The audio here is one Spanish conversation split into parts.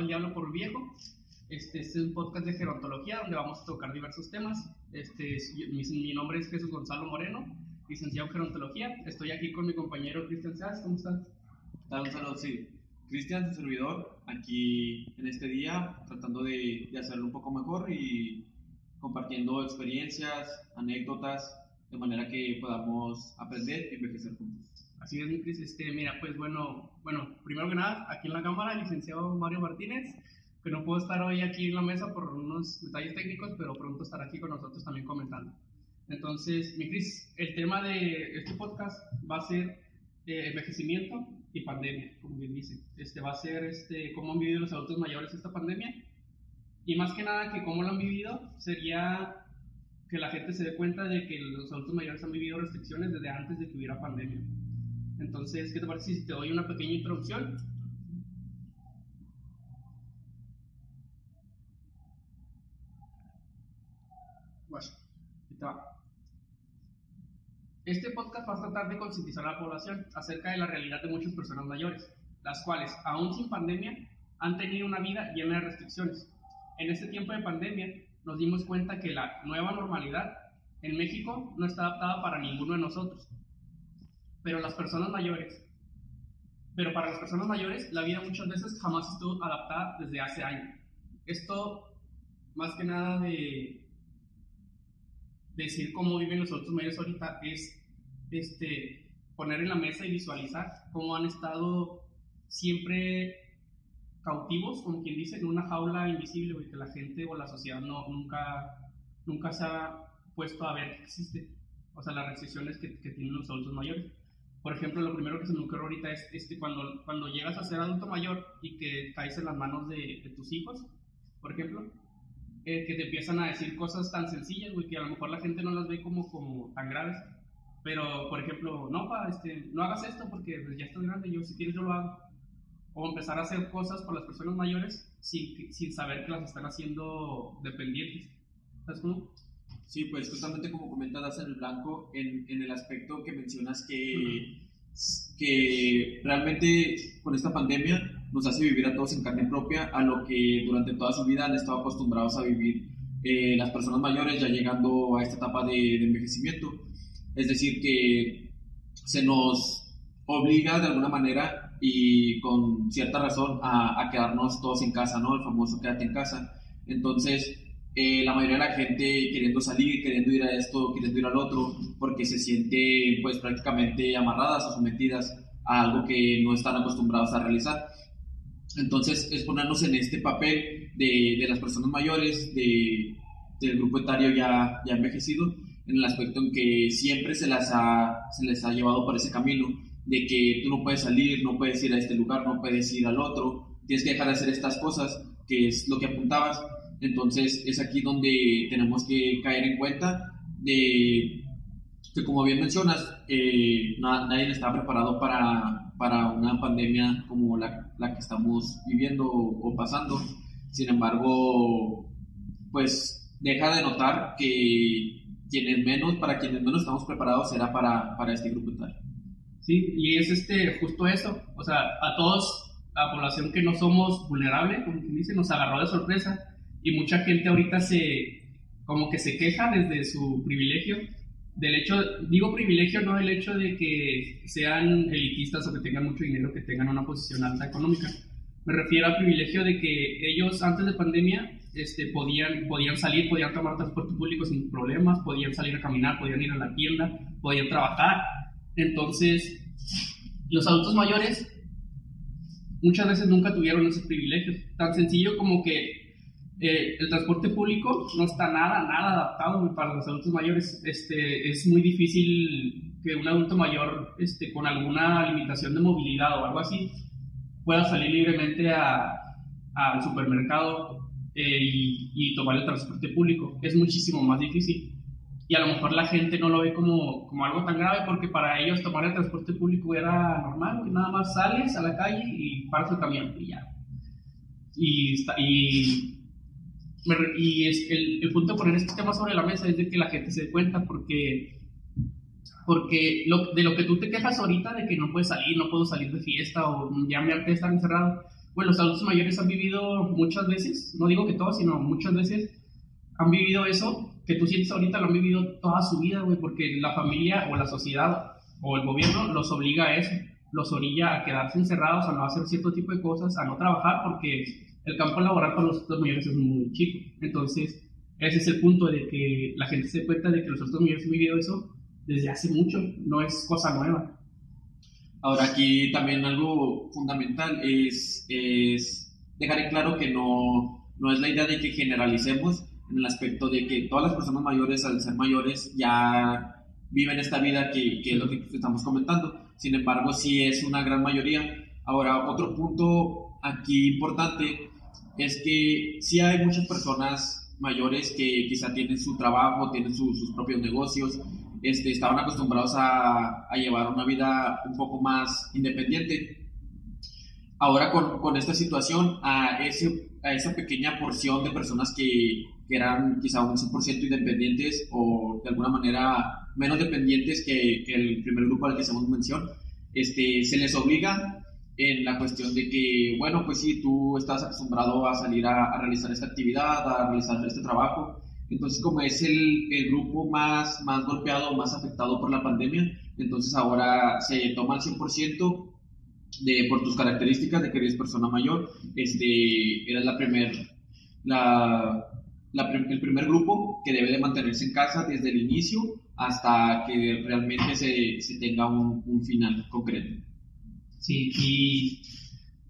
el diablo por viejo. Este, este, es un podcast de gerontología donde vamos a tocar diversos temas. Este, mi, mi, nombre es Jesús Gonzalo Moreno, licenciado en gerontología. Estoy aquí con mi compañero Cristian Sass. ¿Cómo estás? Tal, un saludo, sí. Cristian, tu servidor, aquí en este día tratando de, de hacerlo un poco mejor y compartiendo experiencias, anécdotas, de manera que podamos aprender y envejecer juntos. Así es, mi Cris. Este, mira, pues bueno, bueno, primero que nada, aquí en la cámara, el licenciado Mario Martínez, que no puedo estar hoy aquí en la mesa por unos detalles técnicos, pero pronto estará aquí con nosotros también comentando. Entonces, mi Cris, el tema de este podcast va a ser eh, envejecimiento y pandemia, como bien dice. Este va a ser este, cómo han vivido los adultos mayores esta pandemia. Y más que nada que cómo lo han vivido sería que la gente se dé cuenta de que los adultos mayores han vivido restricciones desde antes de que hubiera pandemia. Entonces, ¿qué te parece si te doy una pequeña introducción? Bueno, Este podcast va a tratar de concientizar a la población acerca de la realidad de muchas personas mayores, las cuales, aún sin pandemia, han tenido una vida llena de restricciones. En este tiempo de pandemia, nos dimos cuenta que la nueva normalidad en México no está adaptada para ninguno de nosotros pero las personas mayores, pero para las personas mayores la vida muchas veces jamás estuvo adaptada desde hace años. Esto, más que nada de decir cómo viven los adultos mayores ahorita, es este, poner en la mesa y visualizar cómo han estado siempre cautivos, como quien dice, en una jaula invisible, que la gente o la sociedad no, nunca, nunca se ha puesto a ver que existe, o sea, las restricciones que, que tienen los adultos mayores. Por ejemplo, lo primero que se me ocurre ahorita es, que cuando, cuando llegas a ser adulto mayor y que caes en las manos de, tus hijos, por ejemplo, eh, que te empiezan a decir cosas tan sencillas, güey, que a lo mejor la gente no las ve como, como tan graves. Pero, por ejemplo, no, pa, este, no hagas esto porque pues, ya estoy grande, yo si quieres yo lo hago. O empezar a hacer cosas por las personas mayores sin, sin saber que las están haciendo dependientes. ¿Sabes cómo? Sí, pues justamente como comentas en el blanco, en, en el aspecto que mencionas que, que realmente con esta pandemia nos hace vivir a todos en carne propia a lo que durante toda su vida han estado acostumbrados a vivir eh, las personas mayores ya llegando a esta etapa de, de, envejecimiento. Es decir, que se nos obliga de alguna manera y con cierta razón a, a quedarnos todos en casa, ¿no? El famoso quédate en casa. Entonces, eh, la mayoría de la gente queriendo salir, queriendo ir a esto, queriendo ir al otro, porque se siente pues prácticamente amarradas o sometidas a algo que no están acostumbrados a realizar. Entonces es ponernos en este papel de, de las personas mayores, de, del grupo etario ya, ya envejecido, en el aspecto en que siempre se, las ha, se les ha llevado por ese camino de que tú no puedes salir, no puedes ir a este lugar, no puedes ir al otro, tienes que dejar de hacer estas cosas, que es lo que apuntabas, entonces es aquí donde tenemos que caer en cuenta de que como bien mencionas, eh, nadie está preparado para, para, una pandemia como la, la, que estamos viviendo o, pasando. Sin embargo, pues deja de notar que quienes menos, para quienes menos estamos preparados será para, para este grupo tal. Sí, y es este, justo eso, o sea, a todos, la población que no somos vulnerable, como quien dice, nos agarró de sorpresa y mucha gente ahorita se, como que se queja desde su privilegio, del hecho, digo privilegio no el hecho de que sean elitistas o que tengan mucho dinero, que tengan una posición alta económica. Me refiero al privilegio de que ellos antes de pandemia este, podían, podían salir, podían tomar transporte público sin problemas, podían salir a caminar, podían ir a la tienda, podían trabajar. Entonces, los adultos mayores muchas veces nunca tuvieron esos privilegios. Tan sencillo como que eh, el transporte público no está nada, nada adaptado para los adultos mayores. Este, es muy difícil que un adulto mayor este, con alguna limitación de movilidad o algo así pueda salir libremente al supermercado eh, y, tomar el transporte público. Es muchísimo más difícil. Y a lo mejor la gente no lo ve como, como algo tan grave porque para ellos tomar el transporte público era normal, que nada más sales a la calle y paras el camión y ya. Y, y y es el, punto de poner este tema sobre la mesa es de que la gente se dé cuenta porque Porque lo, de lo que tú te quejas ahorita, de que no puedes salir, no puedo salir de fiesta o ya me harté estar encerrado, pues los adultos mayores han vivido muchas veces, no digo que todos, sino muchas veces han vivido eso que tú sientes ahorita, lo han vivido toda su vida, güey, porque la familia o la sociedad o el gobierno los obliga a eso, los orilla a quedarse encerrados, a no hacer cierto tipo de cosas, a no trabajar, porque el campo laboral para los adultos mayores es muy chico. Entonces, ese es el punto de que la gente se cuenta de que los adultos mayores han vivido eso desde hace mucho, no es cosa nueva. Ahora aquí también algo fundamental es, es dejar en claro que no, no es la idea de que generalicemos en el aspecto de que todas las personas mayores al ser mayores ya viven esta vida que, que es lo que estamos comentando. Sin embargo, sí es una gran mayoría. Ahora, otro punto aquí importante es que sí hay muchas personas mayores que quizá tienen su trabajo, tienen sus propios negocios, este, estaban acostumbrados a, llevar una vida un poco más independiente. Ahora con, con esta situación, a, ese, a esa pequeña porción de personas que, eran quizá un 100% independientes o de alguna manera menos dependientes que, que, el primer grupo al que hacemos mención, este, se les obliga en la cuestión de que, bueno, pues si tú estás acostumbrado a salir a, a realizar esta actividad, a realizar este trabajo, entonces, como es el, el, grupo más, más golpeado, más afectado por la pandemia, entonces ahora se toma el 100% de, por tus características de que eres persona mayor. Este, eres la primer, la, la, el primer grupo que debe de mantenerse en casa desde el inicio hasta que realmente se, se tenga un, un final concreto. Sí, y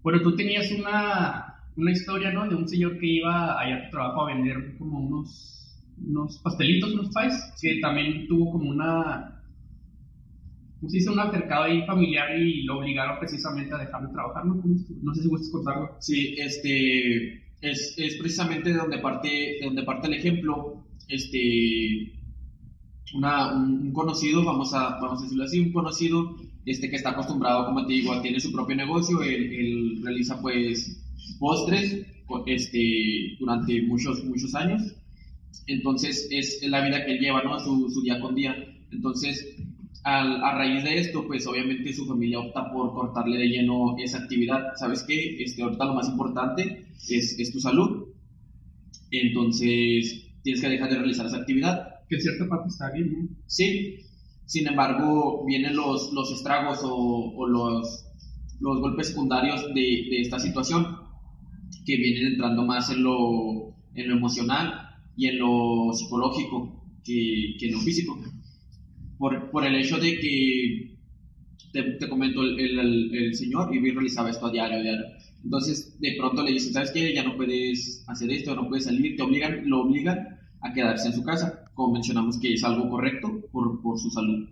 bueno, tú tenías una, una historia, ¿no? De un señor que iba allá a tu trabajo a vender como unos unos pastelitos, unos pies, que también tuvo como una, pues hizo un altercado ahí familiar y lo obligaron precisamente a dejar de trabajar, ¿no? No sé si gustas contarlo. Sí, este, es, es precisamente de donde parte, de donde parte el ejemplo, este, una, un, conocido, vamos a, vamos a decirlo así, un conocido, este que está acostumbrado, como te digo, tiene su propio negocio, él, él realiza pues postres, este, durante muchos, muchos años, entonces es la vida que él lleva, ¿no? Su, su día con día. Entonces, al, a raíz de esto, pues obviamente su familia opta por cortarle de lleno esa actividad. ¿Sabes qué? Este, ahorita lo más importante es, es tu salud. Entonces, tienes que dejar de realizar esa actividad. Que en cierta parte está bien, ¿no? Sí. Sin embargo, vienen los, los estragos o, o los, los golpes secundarios de, de, esta situación, que vienen entrando más en lo, en lo emocional y en lo psicológico que, que en lo físico. Por, por, el hecho de que, te, te comento, el, el, el, señor Ivy realizaba esto a diario, a diario. Entonces, de pronto le dicen, ¿sabes qué? Ya no puedes hacer esto, no puedes salir, te obligan, lo obligan a quedarse en su casa, como mencionamos que es algo correcto por, por su salud.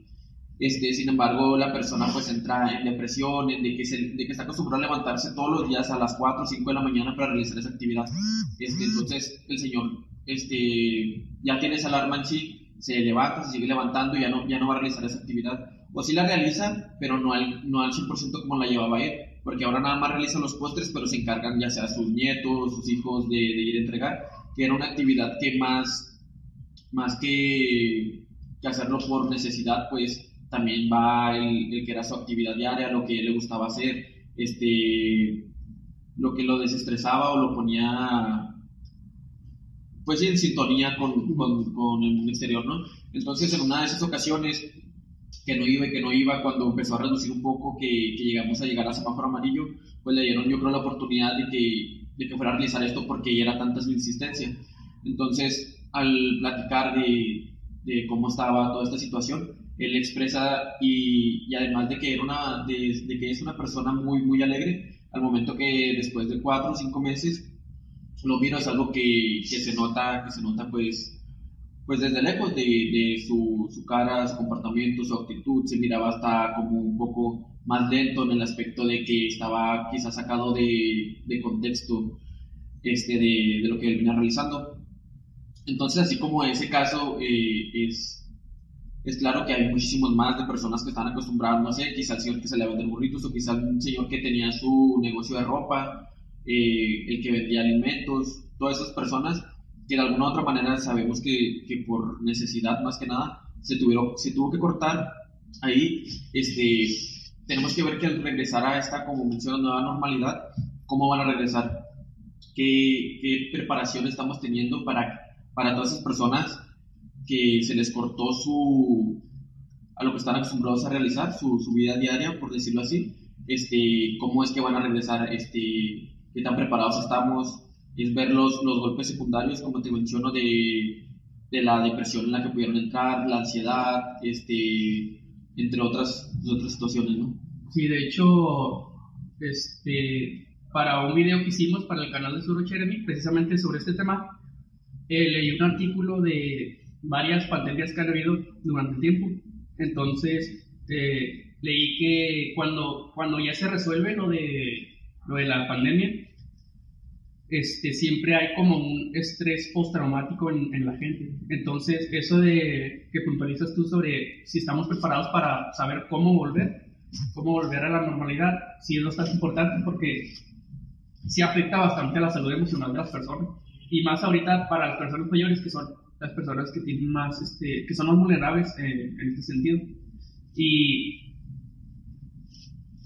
Este, sin embargo, la persona pues entra en depresión, en de, que se, de que está acostumbrado a levantarse todos los días a las 4 o 5 de la mañana para realizar esa actividad. Este, entonces, el señor este, ya tiene esa alarma en sí, se levanta, se sigue levantando y ya no, ya no va a realizar esa actividad. O sí la realiza, pero no al, no al 100% como la llevaba él, porque ahora nada más realiza los postres, pero se encargan ya sea sus nietos, sus hijos de, de ir a entregar, que era una actividad que más, más que, que hacerlo por necesidad, pues también va el, el, que era su actividad diaria, lo que le gustaba hacer, este, lo que lo desestresaba o lo ponía, pues en sintonía con, con, con, el exterior, ¿no? Entonces, en una de esas ocasiones que no iba y que no iba, cuando empezó a reducir un poco, que, que llegamos a llegar a semáforo amarillo, pues le dieron yo creo la oportunidad de que, de que fuera a realizar esto porque ya era tanta su insistencia. Entonces, al platicar de, de cómo estaba toda esta situación, él expresa y, y, además de que, era una, de, que es una persona muy, muy alegre, al momento que después de cuatro o cinco meses lo miro es algo que, que, se nota, que se nota pues, pues desde lejos de, de su, su, cara, su comportamiento, su actitud, se miraba hasta como un poco más lento en el aspecto de que estaba quizás sacado de, de contexto este, de, de, lo que él venía realizando. Entonces, así como ese caso eh, es es claro que hay muchísimos más de personas que están acostumbradas, no sé, quizá el señor que se le vende burritos o quizá un señor que tenía su negocio de ropa, eh, el que vendía alimentos, todas esas personas que de alguna u otra manera sabemos que, que por necesidad más que nada se, tuvieron, se tuvo que cortar ahí, este, tenemos que ver que al regresar a esta, como menciono, nueva normalidad, ¿cómo van a regresar? ¿Qué, qué preparación estamos teniendo para, para todas esas personas que se les cortó su, a lo que están acostumbrados a realizar, su, su vida diaria, por decirlo así? Este, ¿Cómo es que van a regresar? Este, ¿Qué tan preparados estamos? Es ver los, los golpes secundarios, como te menciono, de, de la depresión en la que pudieron entrar, la ansiedad, este, entre otras, otras situaciones, ¿no? Sí, de hecho, este, para un video que hicimos para el canal de Suro Cheremy, precisamente sobre este tema, eh, leí un artículo de varias pandemias que han habido durante el tiempo. Entonces, eh, leí que cuando, cuando ya se resuelve lo de, lo de la pandemia, este, siempre hay como un estrés postraumático en, en la gente. Entonces, eso de que puntualizas tú sobre si estamos preparados para saber cómo volver, cómo volver a la normalidad, sí es bastante importante porque sí afecta bastante a la salud emocional de las personas. Y más ahorita para las personas mayores, que son las personas que tienen más, este, que son más vulnerables en este sentido. Y,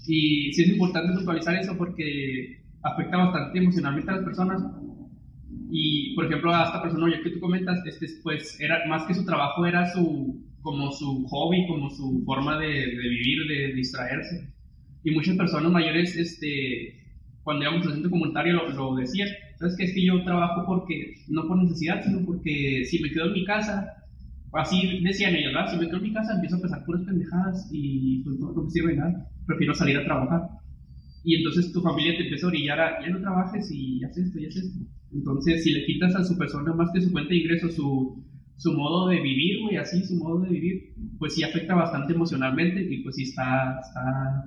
y sí es importante puntualizar eso porque afecta bastante emocionalmente a las personas. Y, por ejemplo, a esta persona ya que tú comentas, este, pues, era, más que su trabajo, era su, como su hobby, como su forma de, de vivir, de distraerse. Y muchas personas mayores, este, cuando íbamos al centro comunitario, lo, lo decían. ¿Sabes que Es que yo trabajo porque, no por necesidad, sino porque si me quedo en mi casa, así decían ellos, ¿verdad? Si me quedo en mi casa, empiezo a pensar puras pendejadas y pues no, me sirve nada. Prefiero salir a trabajar y entonces tu familia te empieza a orillar a ya no trabajes y haces esto y haces esto. Entonces, si le quitas a su persona más que su fuente de ingresos, su, su modo de vivir, güey, así, su modo de vivir, pues sí afecta bastante emocionalmente y pues sí está, está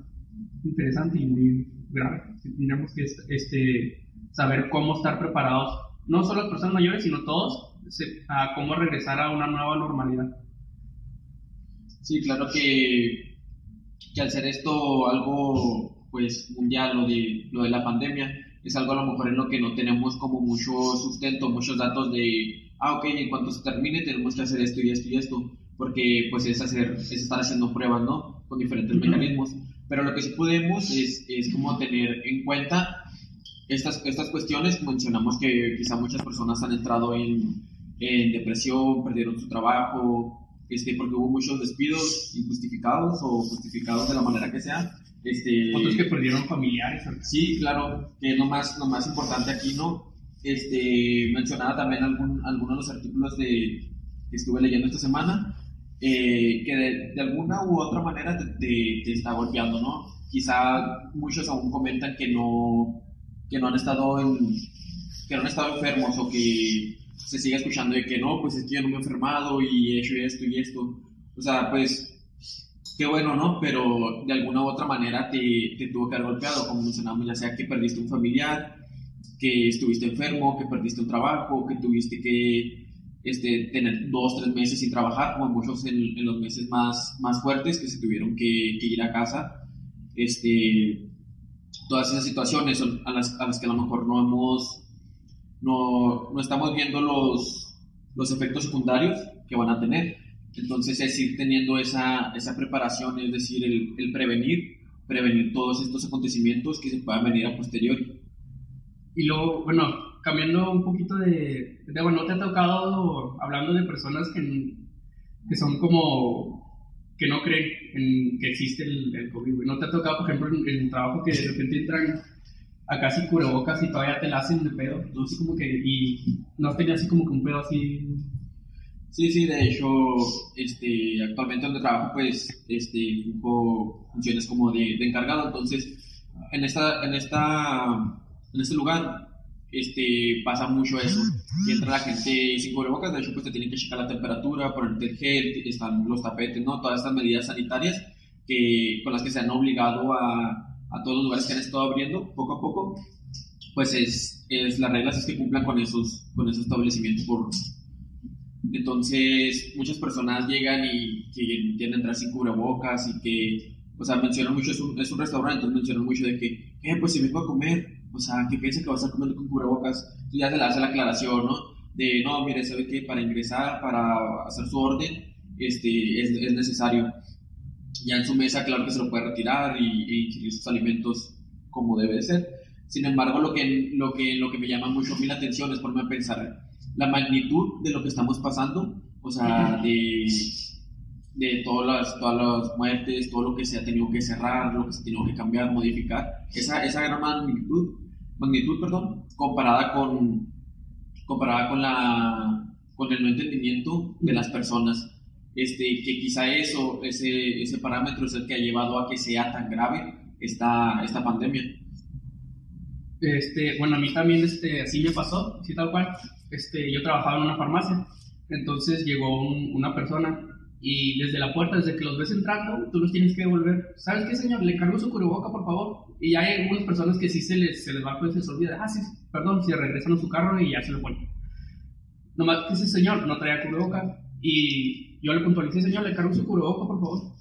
interesante y muy grave. Tenemos que este, saber cómo estar preparados, no solo las personas mayores, sino todos, a cómo regresar a una nueva normalidad. Sí, claro que, que al ser esto algo pues mundial o de lo de la pandemia es algo a lo mejor en lo que no tenemos como mucho sustento, muchos datos de, ah, ok, en cuanto se termine tenemos que hacer esto y esto y esto, porque pues es hacer, es estar haciendo pruebas, ¿no? Con diferentes mecanismos. Pero lo que sí podemos es, es como tener en cuenta estas, estas cuestiones, mencionamos que quizá muchas personas han entrado en, en depresión, perdieron su trabajo, este, porque hubo muchos despidos injustificados o justificados de la manera que sea, este, Otros que perdieron familiares. Sí, claro, que es lo más, lo más importante aquí, ¿no? Este, mencionaba también algún, algunos de los artículos de, que estuve leyendo esta semana, eh, que de, de, alguna u otra manera te, te, te, está golpeando, ¿no? Quizá muchos aún comentan que no, que no han estado en, que no han estado enfermos o que se sigue escuchando de que no, pues es que yo no me he enfermado y he hecho esto y esto. O sea, pues qué bueno, ¿no? Pero de alguna u otra manera te, te tuvo que haber golpeado, como mencionamos, ya sea que perdiste un familiar, que estuviste enfermo, que perdiste un trabajo, que tuviste que este, tener dos, tres meses sin trabajar, como muchos en, en, los meses más, más fuertes que se tuvieron que, que, ir a casa. Este, todas esas situaciones a las, a las que a lo mejor no hemos, no, no estamos viendo los, los efectos secundarios que van a tener entonces es ir teniendo esa, esa preparación, es decir, el, el, prevenir, prevenir todos estos acontecimientos que se puedan venir a posteriori. Y luego, bueno, cambiando un poquito de, de bueno, ¿no te ha tocado, hablando de personas que, que son como, que no creen en que existe el, el COVID, ¿no te ha tocado, por ejemplo, en, el trabajo que de repente entran a casi cubrebocas y todavía te la hacen de pedo, ¿no? Así como que, y no tenía así como que un pedo así. Sí, sí, de hecho, este, actualmente donde trabajo, pues, este, funciones como de, de, encargado, entonces, en esta, en esta, en este lugar, este, pasa mucho eso, que entra la gente sin cubrebocas, de hecho, pues te tienen que checar la temperatura, ponerte el gel, están los tapetes, ¿no? Todas estas medidas sanitarias que, con las que se han obligado a, a todos los lugares que han estado abriendo poco a poco, pues es, es las reglas es que cumplan con esos, con esos establecimientos por, entonces, muchas personas llegan y quieren entrar sin cubrebocas y que, o sea, mencionan mucho, es un, es un restaurante, entonces mencionan mucho de que, eh, pues si vengo a comer, o sea, que piensa que va a estar comiendo con cubrebocas, entonces ya se le hace la aclaración, ¿no? De, no, mire, sabe que para ingresar, para hacer su orden, este, es, es necesario. ya en su mesa, claro que se lo puede retirar y, e ingerir sus alimentos como debe ser. Sin embargo, lo que, lo, que, lo que me llama mucho a mí la atención es ponerme a pensar la magnitud de lo que estamos pasando, o sea, de, de todas, las, todas las muertes, todo lo que se ha tenido que cerrar, lo que se ha tenido que cambiar, modificar, esa, esa gran magnitud, magnitud perdón, comparada con, comparada con, la, con el no entendimiento de las personas este, que quizá eso, ese, ese parámetro es el que ha llevado a que sea tan grave esta, esta pandemia. Este, bueno, a mí también este, así me pasó, así tal cual. Este, yo trabajaba en una farmacia, entonces llegó una persona y desde la puerta, desde que los ves entrando, tú los tienes que devolver. ¿Sabes qué, señor? Le cargo su cubreboca, por favor. Y hay algunas personas que sí se les, se les va, pues se les olvida. Ah, sí, perdón, se regresan a su carro y ya se lo ponen. Nomás que ese señor no traía cubreboca y yo le puntualicé, señor, le cargo su cubreboca, por favor.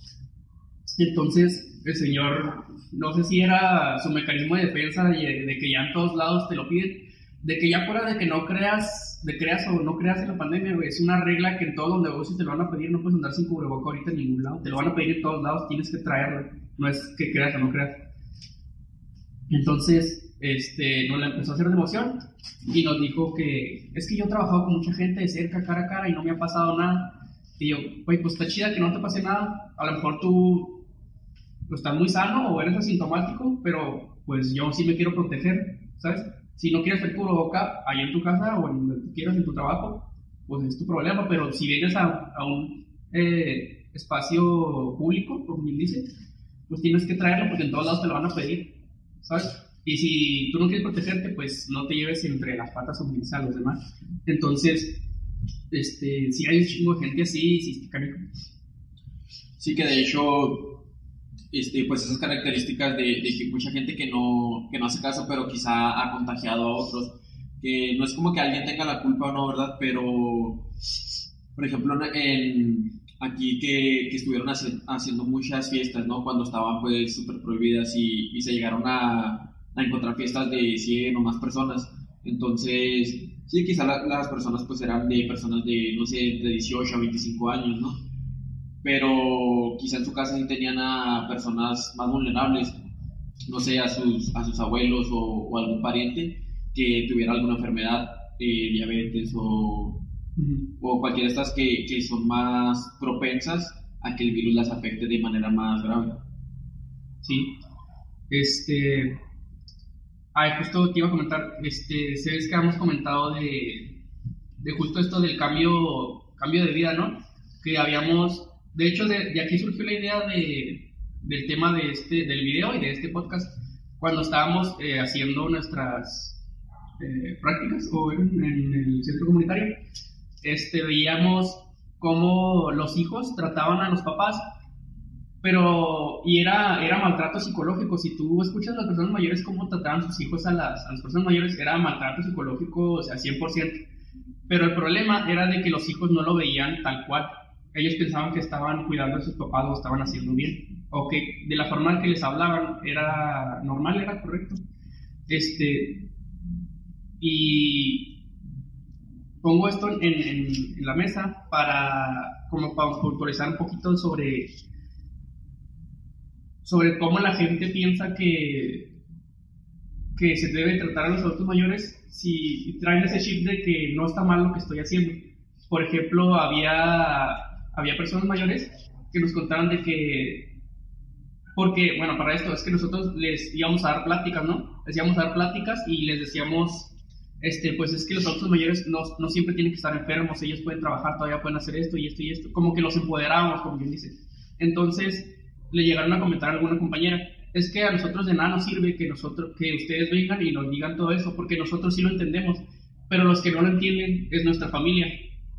Entonces, el señor, no sé si era su mecanismo de defensa de, que ya en todos lados te lo piden, de que ya fuera de que no creas, de creas o no creas en la pandemia, es una regla que en todos los negocios te lo van a pedir, no puedes andar sin cubreboca ahorita en ningún lado, te lo van a pedir en todos lados, tienes que traerlo, no es que creas o no creas. Entonces, este, nos la empezó a hacer de emoción y nos dijo que es que yo he trabajado con mucha gente de cerca, cara a cara y no me ha pasado nada y yo, pues está chida que no te pase nada. A lo mejor tú pues, estás muy sano o eres asintomático, pero pues yo sí me quiero proteger, ¿sabes? Si no quieres hacer boca ahí en tu casa o en donde quieras en tu trabajo, pues es tu problema. Pero si vienes a, a un eh, espacio público, como bien dice, pues tienes que traerlo porque en todos lados te lo van a pedir, ¿sabes? Y si tú no quieres protegerte, pues no te lleves entre las patas a los demás. Entonces, este, si hay un chingo de gente así, sí, Sí, que de hecho, este, pues esas características de, que mucha gente que no, que no hace caso, pero quizá ha contagiado a otros, que no es como que alguien tenga la culpa o no, ¿verdad? Pero, por ejemplo, en, aquí que, que estuvieron haciendo muchas fiestas, ¿no? Cuando estaban pues súper prohibidas y, y, se llegaron a, a encontrar fiestas de 100 o más personas. Entonces, Sí, quizá las personas pues eran de personas de, no sé, de 18 a 25 años, ¿no? Pero quizá en su casa sí tenían a personas más vulnerables, no sé, a sus, a sus abuelos o, algún pariente que tuviera alguna enfermedad, eh, diabetes o, o cualquiera de estas que, que son más propensas a que el virus las afecte de manera más grave. Sí. Este, Ay, justo te iba a comentar, este, sabes que hemos comentado de, de justo esto del cambio, cambio de vida, ¿no? Que habíamos, de hecho, de, aquí surgió la idea de, del tema de este, del video y de este podcast, cuando estábamos eh, haciendo nuestras eh, prácticas o en, el centro comunitario, este, veíamos cómo los hijos trataban a los papás pero y era, era maltrato psicológico. Si tú escuchas a las personas mayores cómo trataban sus hijos a las, a las personas mayores, era maltrato psicológico, o sea, 100%. Pero el problema era de que los hijos no lo veían tal cual. Ellos pensaban que estaban cuidando a sus papás o estaban haciendo bien, o que de la forma en que les hablaban era normal, era correcto. Este, y pongo esto en, la mesa para, como para puntualizar un poquito sobre sobre cómo la gente piensa que, que se debe tratar a los adultos mayores si traen ese chip de que no está mal lo que estoy haciendo. Por ejemplo, había, había personas mayores que nos contaban de que, porque, bueno, para esto es que nosotros les íbamos a dar pláticas, ¿no? Les íbamos a dar pláticas y les decíamos, este, pues es que los adultos mayores no, no siempre tienen que estar enfermos, ellos pueden trabajar, todavía pueden hacer esto y esto y esto, como que los empoderábamos, como bien dice. Entonces, le llegaron a comentar a alguna compañera, es que a nosotros de nada nos sirve que, nosotros, que ustedes vengan y nos digan todo eso, porque nosotros sí lo entendemos, pero los que no lo entienden es nuestra familia,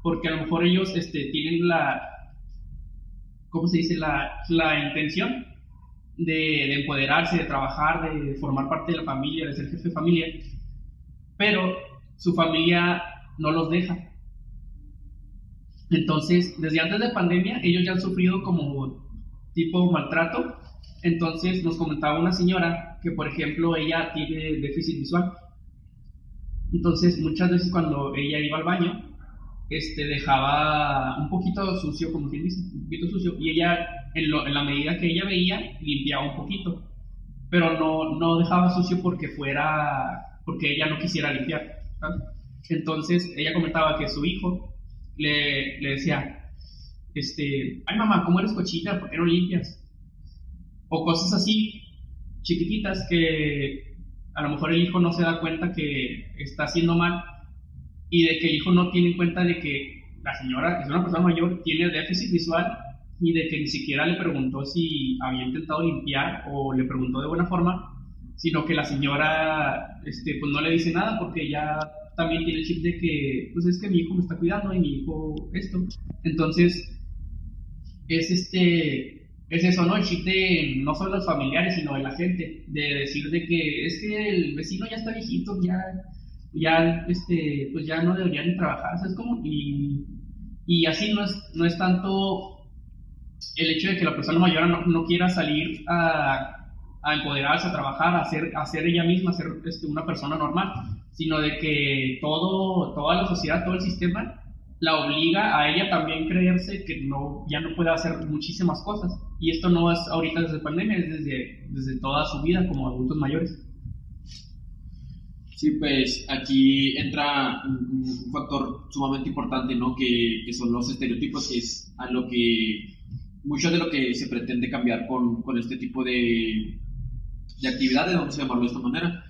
porque a lo mejor ellos este, tienen la, ¿cómo se dice?, la, la intención de, de, empoderarse, de trabajar, de formar parte de la familia, de ser jefe de familia, pero su familia no los deja. Entonces, desde antes de pandemia, ellos ya han sufrido como tipo maltrato. Entonces nos comentaba una señora que, por ejemplo, ella tiene déficit visual. Entonces muchas veces cuando ella iba al baño, este, dejaba un poquito sucio, como quien dice, un poquito sucio, y ella en, lo, en la medida que ella veía, limpiaba un poquito, pero no, no dejaba sucio porque fuera, porque ella no quisiera limpiar. Entonces ella comentaba que su hijo le, le decía, este, ay mamá, ¿cómo eres cochita? ¿Por qué no limpias? O cosas así, chiquititas que a lo mejor el hijo no se da cuenta que está haciendo mal y de que el hijo no tiene en cuenta de que la señora, es una persona mayor, tiene déficit visual y de que ni siquiera le preguntó si había intentado limpiar o le preguntó de buena forma, sino que la señora este, pues no le dice nada porque ya también tiene el chip de que pues es que mi hijo me está cuidando y mi hijo esto. Entonces, es este es eso, ¿no? El chip de no solo los familiares, sino de la gente, de decir de que es que el vecino ya está viejito, ya, ya, este, pues ya no debería ni trabajar, ¿sabes cómo? Y, y así no es, no es tanto el hecho de que la persona mayor no, no quiera salir a, a, empoderarse, a trabajar, a ser, a ser ella misma, a ser este, una persona normal, sino de que todo, toda la sociedad, todo el sistema la obliga a ella también creerse que no, ya no puede hacer muchísimas cosas. Y esto no es ahorita desde pandemia, es desde, desde toda su vida como adultos mayores. Sí, pues aquí entra un, factor sumamente importante, ¿no? Que, que, son los estereotipos, que es a lo que mucho de lo que se pretende cambiar con, con este tipo de, de actividades, vamos a llamarlo de esta manera.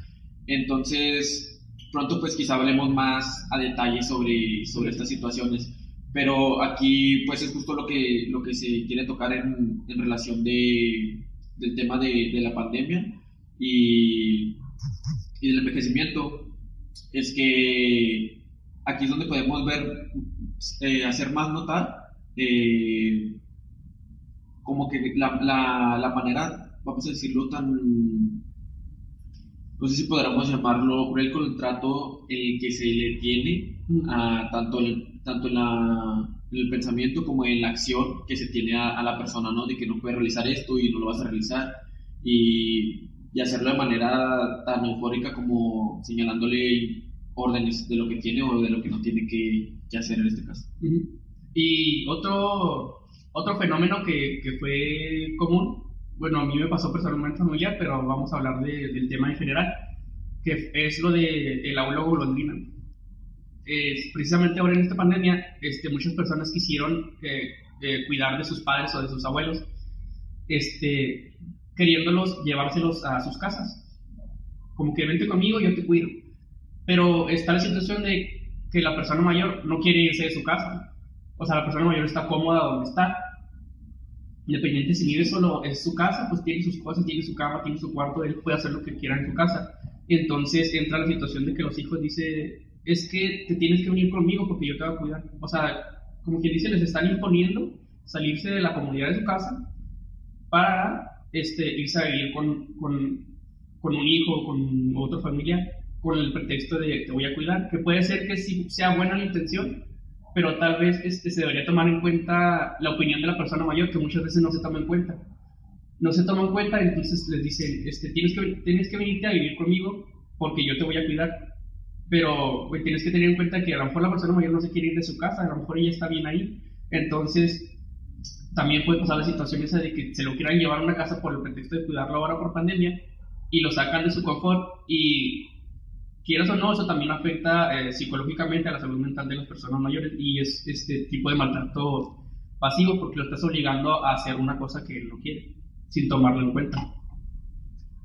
Entonces, pronto pues quizá hablemos más a detalle sobre, sobre estas situaciones. Pero aquí pues es justo lo que, lo que se quiere tocar en, en relación de, del tema de, de la pandemia y, y, del envejecimiento. Es que aquí es donde podemos ver, eh, hacer más notar eh, como que la, la, la manera, vamos a decirlo, tan no sé si podríamos llamarlo cruel con el trato el que se le tiene a, tanto, el, tanto en, la, el pensamiento como en la acción que se tiene a, la persona, ¿no? De que no puede realizar esto y no lo vas a realizar y, y hacerlo de manera tan eufórica como señalándole órdenes de lo que tiene o de lo que no tiene que, que hacer en este caso. Y otro, otro fenómeno que, que fue común bueno, a mí me pasó personalmente familiar, pero vamos a hablar de, del tema en general, que es lo del de aula golondrina. Es, precisamente ahora en esta pandemia, este, muchas personas quisieron eh, eh, cuidar de sus padres o de sus abuelos, este, queriéndolos llevárselos a sus casas. Como que vente conmigo, yo te cuido. Pero está la situación de que la persona mayor no quiere irse de su casa. O sea, la persona mayor está cómoda donde está Independiente si vive solo en su casa, pues tiene sus cosas, tiene su cama, tiene su cuarto, él puede hacer lo que quiera en su casa. Entonces entra la situación de que los hijos dicen, es que te tienes que venir conmigo porque yo te voy a cuidar. O sea, como quien dice, les están imponiendo salirse de la comunidad de su casa para este, irse a vivir con, con, con un hijo, con otra familia, con el pretexto de te voy a cuidar, que puede ser que sí sea buena la intención, pero tal vez este, se debería tomar en cuenta la opinión de la persona mayor, que muchas veces no se toma en cuenta. No se toma en cuenta, entonces les dicen, este, tienes, que, tienes que venirte a vivir conmigo porque yo te voy a cuidar. Pero pues, tienes que tener en cuenta que a lo mejor la persona mayor no se quiere ir de su casa, a lo mejor ella está bien ahí. Entonces, también puede pasar la situación esa de que se lo quieran llevar a una casa por el pretexto de cuidarlo ahora por pandemia y lo sacan de su confort y quieras o no, eso también afecta eh, psicológicamente a la salud mental de las personas mayores y es este tipo de maltrato pasivo porque lo estás obligando a hacer una cosa que él no quiere, sin tomarlo en cuenta.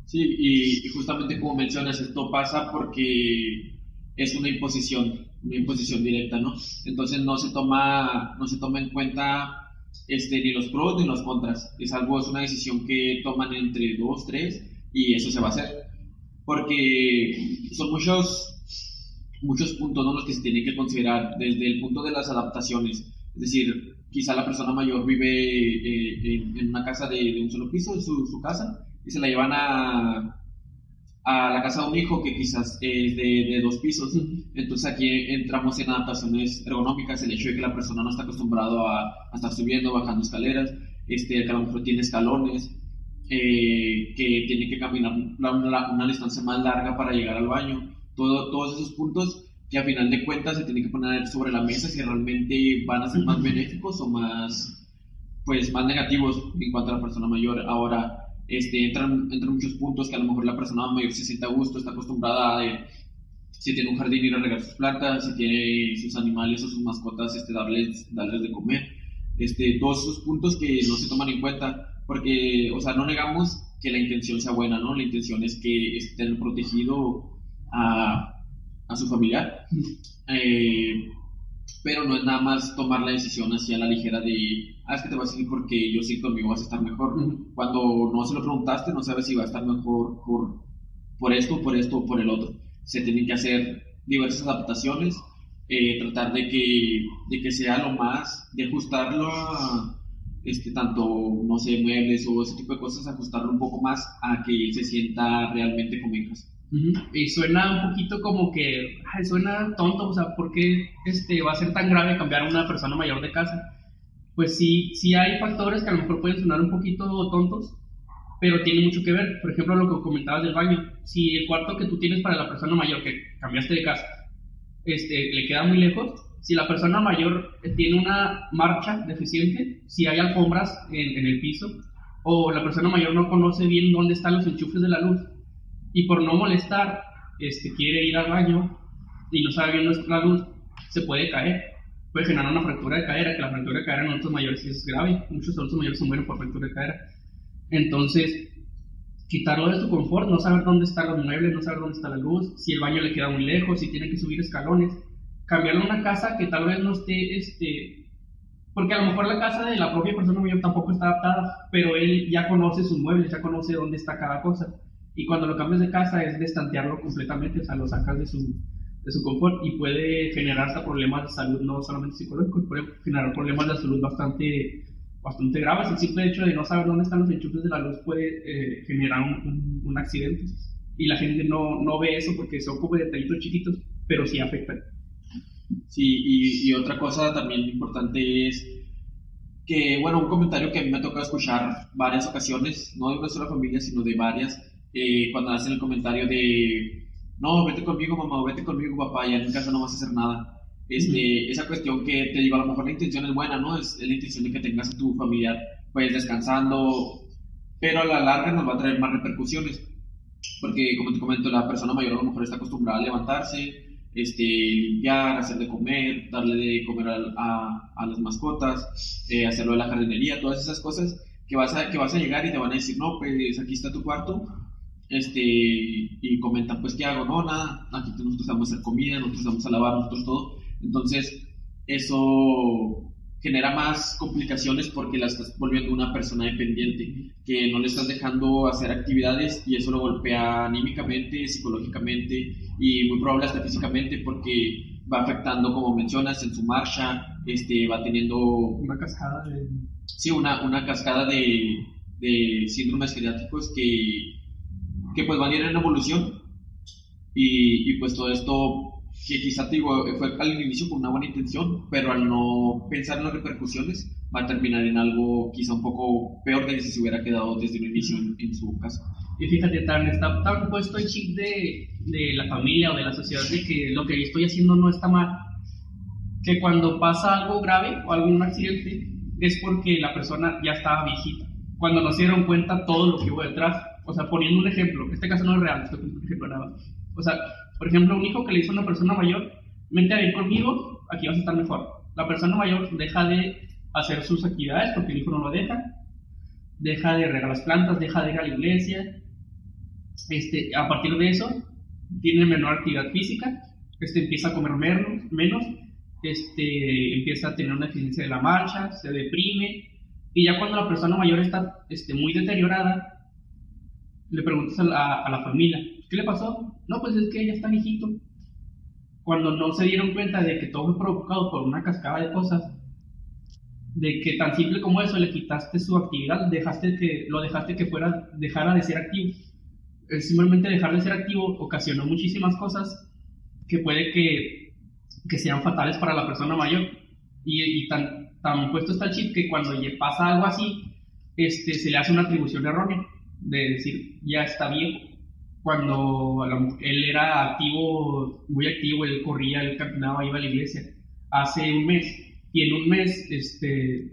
Sí, y, justamente como mencionas, esto pasa porque es una imposición, una imposición directa, ¿no? Entonces no se toma, no se toma en cuenta este, ni los pros ni los contras. Es algo, es una decisión que toman entre dos, tres, y eso se va a hacer porque son muchos, muchos puntos ¿no? los que se tienen que considerar, desde el punto de las adaptaciones, es decir, quizá la persona mayor vive eh, en, una casa de, un solo piso, en su, su, casa, y se la llevan a, a la casa de un hijo que quizás es de, de dos pisos. Entonces aquí entramos en adaptaciones ergonómicas, el hecho de que la persona no está acostumbrado a, a estar subiendo, bajando escaleras, este, que a lo mejor tiene escalones, eh, que tiene que caminar una, distancia más larga para llegar al baño. Todo, todos esos puntos que a final de cuentas se tienen que poner sobre la mesa si realmente van a ser más benéficos o más, pues más negativos en cuanto a la persona mayor. Ahora, este, entran, entran muchos puntos que a lo mejor la persona mayor se siente a gusto, está acostumbrada a, si tiene un jardín, ir a regar sus plantas, si tiene sus animales o sus mascotas, este, darles, darles de comer. Este, todos esos puntos que no se toman en cuenta, porque, o sea, no negamos que la intención sea buena, ¿no? La intención es que estén protegido a, a su familiar. Eh, pero no es nada más tomar la decisión así a la ligera de, ah, es que te vas a ir porque yo sí conmigo vas a estar mejor. Cuando no se lo preguntaste, no sabes si va a estar mejor por, por esto, por esto o por el otro. Se tienen que hacer diversas adaptaciones, eh, tratar de que, de que sea lo más, de ajustarlo a, este, tanto, no sé, muebles o ese tipo de cosas, ajustarlo un poco más a que él se sienta realmente como en casa. Y suena un poquito como que, ay, suena tonto, o sea, ¿por qué este, va a ser tan grave cambiar a una persona mayor de casa? Pues sí, sí hay factores que a lo mejor pueden sonar un poquito tontos, pero tiene mucho que ver. Por ejemplo, lo que comentabas del baño. Si el cuarto que tú tienes para la persona mayor que cambiaste de casa este, le queda muy lejos, si la persona mayor tiene una marcha deficiente, si hay alfombras en el piso, o la persona mayor no conoce bien dónde están los enchufes de la luz, y por no molestar, este, quiere ir al baño y no sabe bien nuestra luz, se puede caer. Puede generar una fractura de cadera, que la fractura de cadera en adultos mayores es grave. Muchos adultos mayores se mueren por fractura de cadera. Entonces, quitarlo de su confort, no saber dónde están los muebles, no saber dónde está la luz, si el baño le queda muy lejos, si tiene que subir escalones, cambiarlo a una casa que tal vez no esté, este, porque a lo mejor la casa de la propia persona mayor tampoco está adaptada, pero él ya conoce sus muebles, ya conoce dónde está cada cosa. Y cuando lo cambias de casa es destantearlo completamente, o sea, lo sacas de su, de su confort y puede generar hasta problemas de salud, no solamente psicológicos, puede generar problemas de salud bastante, bastante graves. El simple hecho de no saber dónde están los enchufes de la luz puede eh, generar un, un, accidente. Y la gente no, no ve eso porque son como detallitos chiquitos, pero sí afectan. Sí, y, y otra cosa también importante es que, bueno, un comentario que a mí me ha tocado escuchar varias ocasiones, no de una sola familia, sino de varias, eh, cuando hacen el comentario de, no, vete conmigo mamá, vete conmigo papá, ya en casa no vas a hacer nada. Este, Esa cuestión que te digo, a lo mejor la intención es buena, ¿no? Es, la intención de que tengas a tu familiar pues descansando, pero a la larga nos va a traer más repercusiones. Porque, como te comento, la persona mayor a lo mejor está acostumbrada a levantarse, este, limpiar, hacer de comer, darle de comer a, a, las mascotas, eh, hacerlo de la jardinería, todas esas cosas que vas, a, que vas a llegar y te van a decir, no, pues aquí está tu cuarto, este, y comentan, pues, ¿qué hago? No, nada, aquí nosotros vamos a hacer comida, nosotros vamos a lavar, nosotros todo. Entonces, eso genera más complicaciones porque la estás volviendo una persona dependiente, que no le estás dejando hacer actividades y eso lo golpea anímicamente, psicológicamente y muy probable hasta físicamente porque va afectando, como mencionas, en su marcha, este, va teniendo... Una cascada de... Sí, una, una cascada de, de síndromes geriátricos que que pues van a ir en evolución y, y pues todo esto que quizá te digo, fue al inicio con una buena intención, pero al no pensar en las repercusiones va a terminar en algo quizá un poco peor de si se hubiera quedado desde el inicio en, su casa. Y fíjate, tan, está tan puesto el chip de, de la familia o de la sociedad de que lo que estoy haciendo no está mal, que cuando pasa algo grave o algún accidente es porque la persona ya estaba viejita. Cuando no se dieron cuenta todo lo que hubo detrás, o sea, poniendo un ejemplo, este caso no es real, esto es un ejemplo nada. O sea, por ejemplo, un hijo que le hizo a una persona mayor, vente a ir conmigo, aquí vas a estar mejor. La persona mayor deja de hacer sus actividades porque el hijo no lo deja, deja de regar las plantas, deja de ir a la iglesia. Este, a partir de eso, tiene menor actividad física, este, empieza a comer menos, menos este, empieza a tener una deficiencia de la marcha, se deprime, y ya cuando la persona mayor está este, muy deteriorada, le preguntas a la, familia, ¿qué le pasó? No, pues es que ella está viejito. Cuando no se dieron cuenta de que todo fue provocado por una cascada de cosas, de que tan simple como eso le quitaste su actividad, dejaste que, lo dejaste que fuera, dejara de ser activo. Simplemente dejar de ser activo ocasionó muchísimas cosas que puede que, que sean fatales para la persona mayor. Y, tan, tan puesto está el chip que cuando pasa algo así, este, se le hace una atribución errónea de decir, ya está viejo. Cuando él era activo, muy activo, él corría, él caminaba, iba a la iglesia, hace un mes. Y en un mes, este,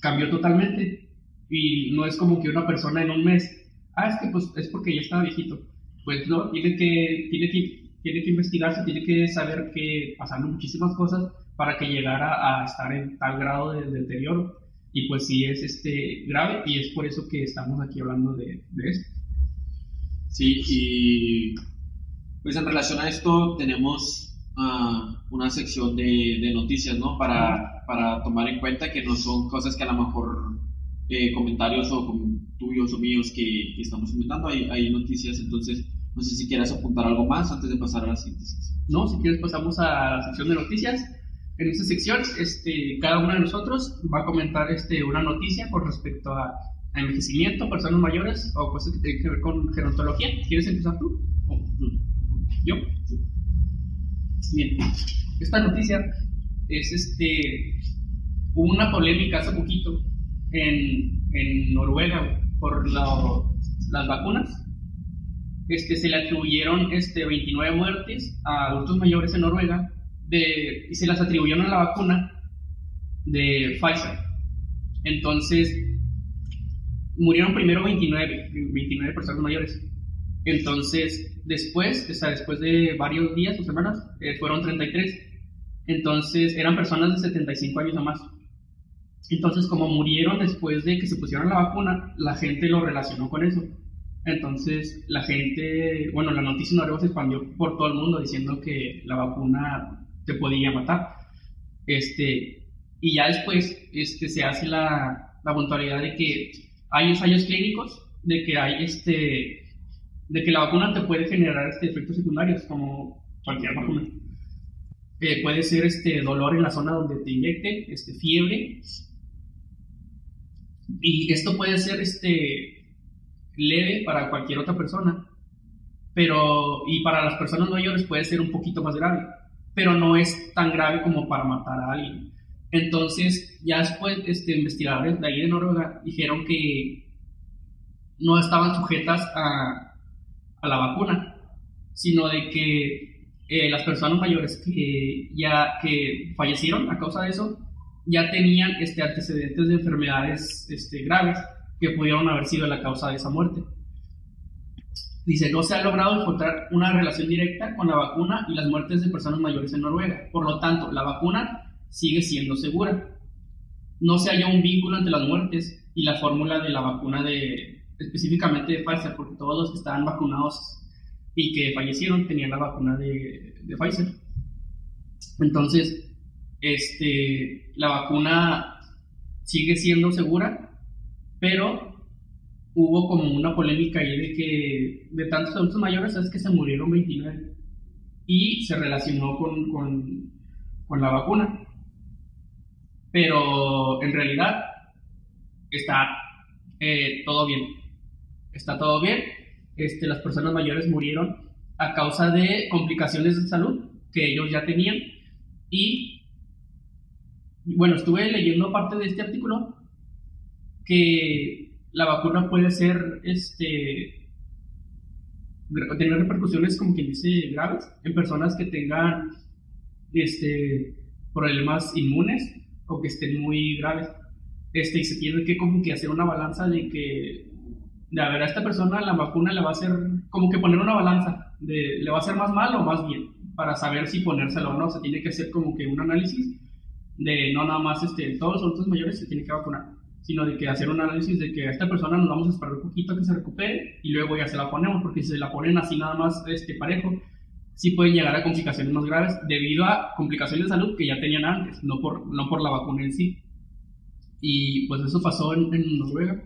cambió totalmente. Y no es como que una persona en un mes, ah, es que pues es porque ya estaba viejito. Pues no, tiene que, tiene que, tiene que investigarse, tiene que saber que pasaron muchísimas cosas para que llegara a estar en tal grado de deterioro. Y pues sí es este, grave y es por eso que estamos aquí hablando de, de esto. Sí, y pues en relación a esto tenemos uh, una sección de, de, noticias, ¿no? Para, para tomar en cuenta que no son cosas que a lo mejor eh, comentarios o tuyos o míos que, que estamos inventando, hay, hay, noticias, entonces no sé si quieres apuntar algo más antes de pasar a la siguiente sección. No, si quieres pasamos a la sección de noticias. En esta sección, este, cada uno de nosotros va a comentar este, una noticia con respecto a, a envejecimiento, personas mayores o cosas que tienen que ver con gerontología. ¿Quieres empezar tú? ¿Yo? Bien. Esta noticia es este una polémica hace poquito en, en Noruega por las vacunas. Este, se le atribuyeron este, 29 muertes a adultos mayores en Noruega de, y se las atribuyeron a la vacuna de Pfizer. Entonces, murieron primero 29, 29 personas mayores. Entonces, después, o sea, después de varios días o semanas, eh, fueron 33. Entonces, eran personas de 75 años o más. Entonces, como murieron después de que se pusieron la vacuna, la gente lo relacionó con eso. Entonces, la gente, bueno, la noticia nueva se expandió por todo el mundo diciendo que la vacuna te podía matar. Este, y ya después este, se hace la, la puntualidad de que hay ensayos clínicos, de que hay este, de que la vacuna te puede generar este, efectos secundarios como cualquier vacuna. Eh, puede ser este dolor en la zona donde te inyecten, este, fiebre. Y esto puede ser este, leve para cualquier otra persona. Pero, y para las personas mayores puede ser un poquito más grave. Pero no es tan grave como para matar a alguien. Entonces, ya después, este, investigadores de ahí de Noruega dijeron que no estaban sujetas a, a la vacuna, sino de que eh, las personas mayores que ya que fallecieron a causa de eso ya tenían este, antecedentes de enfermedades este, graves que pudieron haber sido la causa de esa muerte. Dice, no se ha logrado encontrar una relación directa con la vacuna y las muertes de personas mayores en Noruega. Por lo tanto, la vacuna sigue siendo segura. No se halla un vínculo entre las muertes y la fórmula de la vacuna de, específicamente de Pfizer, porque todos los que estaban vacunados y que fallecieron tenían la vacuna de, de Pfizer. Entonces, este, la vacuna sigue siendo segura, pero hubo como una polémica ahí de que de tantos adultos mayores es que se murieron 29 y se relacionó con, con, con la vacuna pero en realidad está eh, todo bien. Está todo bien. Este, las personas mayores murieron a causa de complicaciones de salud que ellos ya tenían. Y bueno, estuve leyendo parte de este artículo que la vacuna puede ser, este, tener repercusiones, como quien dice, graves en personas que tengan, este, problemas inmunes o que estén muy graves. Este, y se tiene que como que hacer una balanza de que, de a ver, a esta persona la vacuna le va a hacer, como que poner una balanza, de le va a hacer más mal o más bien, para saber si ponérselo o no. Se tiene que hacer como que un análisis de no nada más este, todos los adultos mayores se tienen que vacunar, sino de que hacer un análisis de que a esta persona nos vamos a esperar un poquito a que se recupere y luego ya se la ponemos, porque si se la ponen así nada más este, parejo, sí pueden llegar a complicaciones más graves debido a complicaciones de salud que ya tenían antes, no por, no por la vacuna en sí. Y pues eso pasó en, Noruega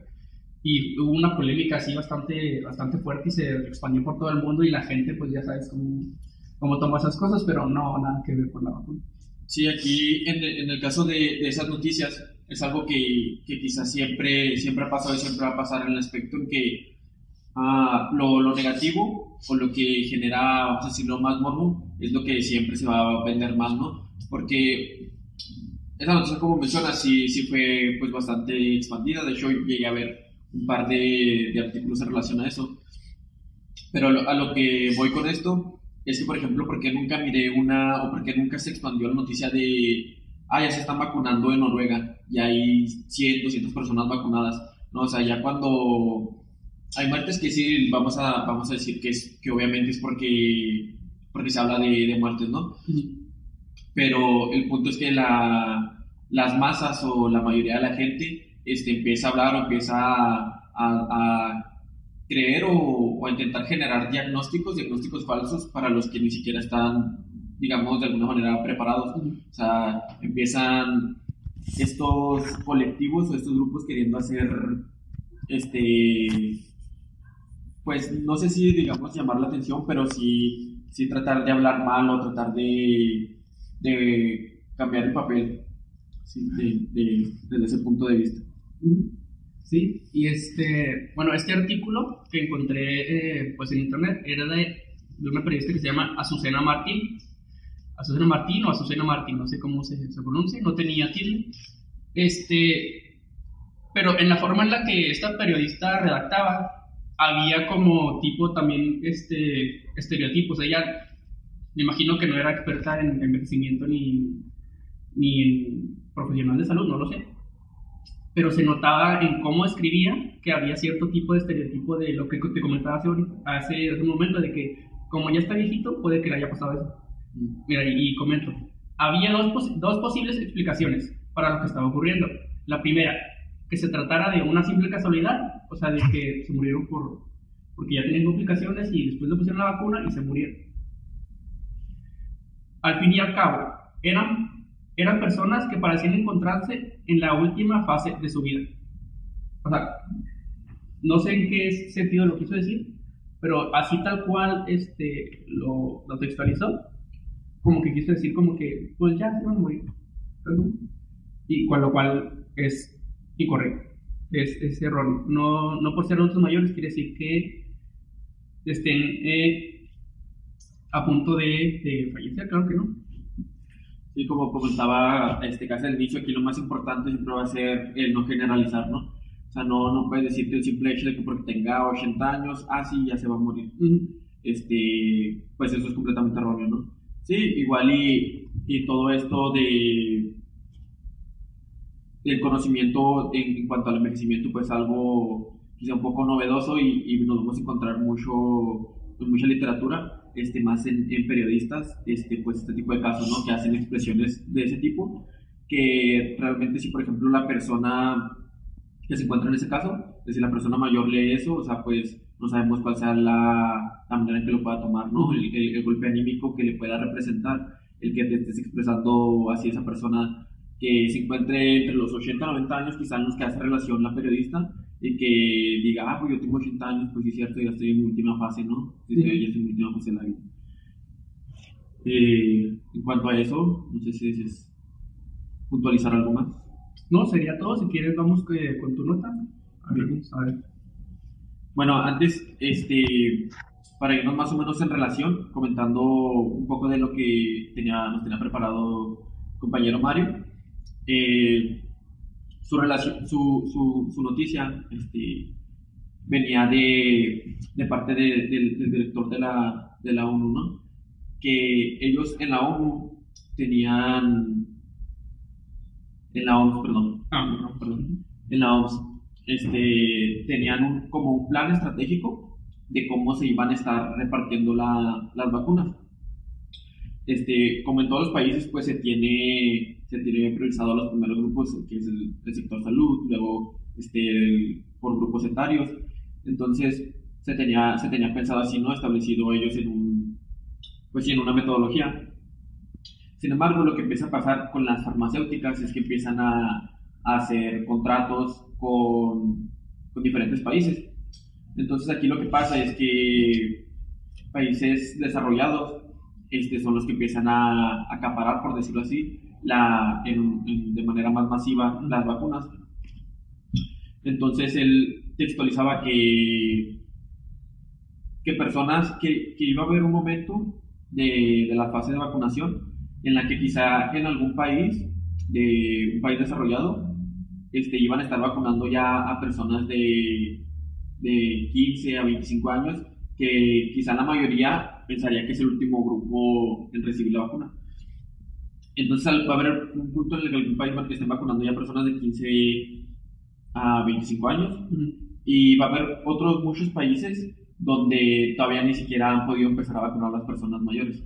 y hubo una polémica así bastante, bastante fuerte y se expandió por todo el mundo y la gente pues ya sabes cómo, cómo toma esas cosas, pero no, nada que ver con la vacuna. Sí, aquí en, en el caso de, de, esas noticias es algo que, que quizás siempre, siempre ha pasado y siempre va a pasar en el aspecto en que ah, lo, lo negativo o lo que genera, vamos a decirlo, más morbo, es lo que siempre se va a vender más, ¿no? Porque esa noticia, como mencionas, sí, sí fue pues bastante expandida, de hecho llegué a ver un par de, de artículos en relación a eso. Pero a lo, que voy con esto es que, por ejemplo, porque nunca miré una, o porque nunca se expandió la noticia de, ah, ya se están vacunando en Noruega y hay 100, 200 personas vacunadas. No, o sea, ya cuando hay muertes que sí vamos a, vamos a decir que, es, que obviamente es porque, porque se habla de, de muertes, ¿no? Pero el punto es que la, las masas o la mayoría de la gente este, empieza a hablar o empieza a, a, creer o, a intentar generar diagnósticos, diagnósticos falsos para los que ni siquiera están, digamos, de alguna manera preparados. O sea, empiezan estos colectivos o estos grupos queriendo hacer, este, pues no sé si, digamos, llamar la atención, pero sí, sí tratar de hablar mal o tratar de, de cambiar el papel de, desde ese punto de vista. Sí, y este, bueno, este artículo que encontré eh, pues en internet era de, de, una periodista que se llama Azucena Martín. Azucena Martín o Azucena Martín, no sé cómo se, se pronuncia, no tenía tilde. Este, pero en la forma en la que esta periodista redactaba, había como tipo también este, estereotipos. Ella, me imagino que no era experta en envejecimiento ni, ni en profesional de salud, no lo sé pero se notaba en cómo escribía que había cierto tipo de estereotipo de lo que te comentaba hace, hace, un momento, de que como ya está viejito, puede que le haya pasado eso. Mira, y, comento, había dos, dos posibles explicaciones para lo que estaba ocurriendo. La primera, que se tratara de una simple casualidad, o sea, de que se murieron por, porque ya tenían complicaciones y después le pusieron la vacuna y se murieron. Al fin y al cabo, eran eran personas que parecían encontrarse en la última fase de su vida. O sea, no sé en qué sentido lo quiso decir, pero así tal cual este, lo, lo textualizó, como que quiso decir como que, pues ya se van a morir. Y con lo cual es incorrecto, es, es erróneo. No, no por ser adultos mayores quiere decir que estén eh, a punto de, de fallecer, claro que no. Y como comentaba este caso del inicio, aquí lo más importante siempre va a ser el no generalizar, ¿no? O sea, no, no puedes decirte el simple hecho de que porque tenga 80 años, ah, sí, ya se va a morir. Este, pues eso es completamente erróneo, ¿no? Sí, igual y, y todo esto de el conocimiento en, cuanto al envejecimiento, pues algo quizá un poco novedoso y, y nos vamos a encontrar mucho, en mucha literatura este, más en, periodistas, este, pues este tipo de casos, ¿no? Que hacen expresiones de ese tipo, que realmente si, por ejemplo, la persona que se encuentra en ese caso, si la persona mayor lee eso, o sea, pues no sabemos cuál sea la, la manera en que lo pueda tomar, ¿no? El, el, golpe anímico que le pueda representar, el que te estés expresando así esa persona que se encuentre entre los 80 y 90 años, quizás en los que hace relación la periodista, y que diga, ah, pues yo tengo 80 años, pues sí es cierto, ya estoy en mi última fase, ¿no? Sí, ya estoy en mi última fase de la vida. Eh, en cuanto a eso, no sé si deseas puntualizar algo más. No, sería todo. Si quieres, vamos con tu nota. A ver, a ver. Bueno, antes, este, para irnos más o menos en relación, comentando un poco de lo que tenía, nos tenía preparado compañero Mario. Eh, su, relación, su, su, su noticia este, venía de, de parte de, del director de la, de la ONU, ¿no? Que ellos en la ONU tenían, en la ONU, perdón, ah, perdón, en la ONU, este, tenían un, como un plan estratégico de cómo se iban a estar repartiendo la, las vacunas. Este, como en todos los países, pues se tiene se tiene priorizado los primeros grupos, que es el, sector salud, luego este, por grupos etarios. Entonces, se tenía, se tenía pensado así, ¿no? Establecido ellos en, un, pues, en una metodología. Sin embargo, lo que empieza a pasar con las farmacéuticas es que empiezan a, a hacer contratos con, con diferentes países. Entonces, aquí lo que pasa es que países desarrollados este, son los que empiezan a acaparar, por decirlo así, la, de manera más masiva las vacunas. Entonces él textualizaba que, que personas, que, que iba a haber un momento de, de, la fase de vacunación en la que quizá en algún país, de un país desarrollado, este, iban a estar vacunando ya a personas de, de 15 a 25 años, que quizá la mayoría pensaría que es el último grupo en recibir la vacuna. Entonces va a haber un punto en el que algún país estén vacunando ya personas de 15 a 25 años y va a haber otros muchos países donde todavía ni siquiera han podido empezar a vacunar a las personas mayores.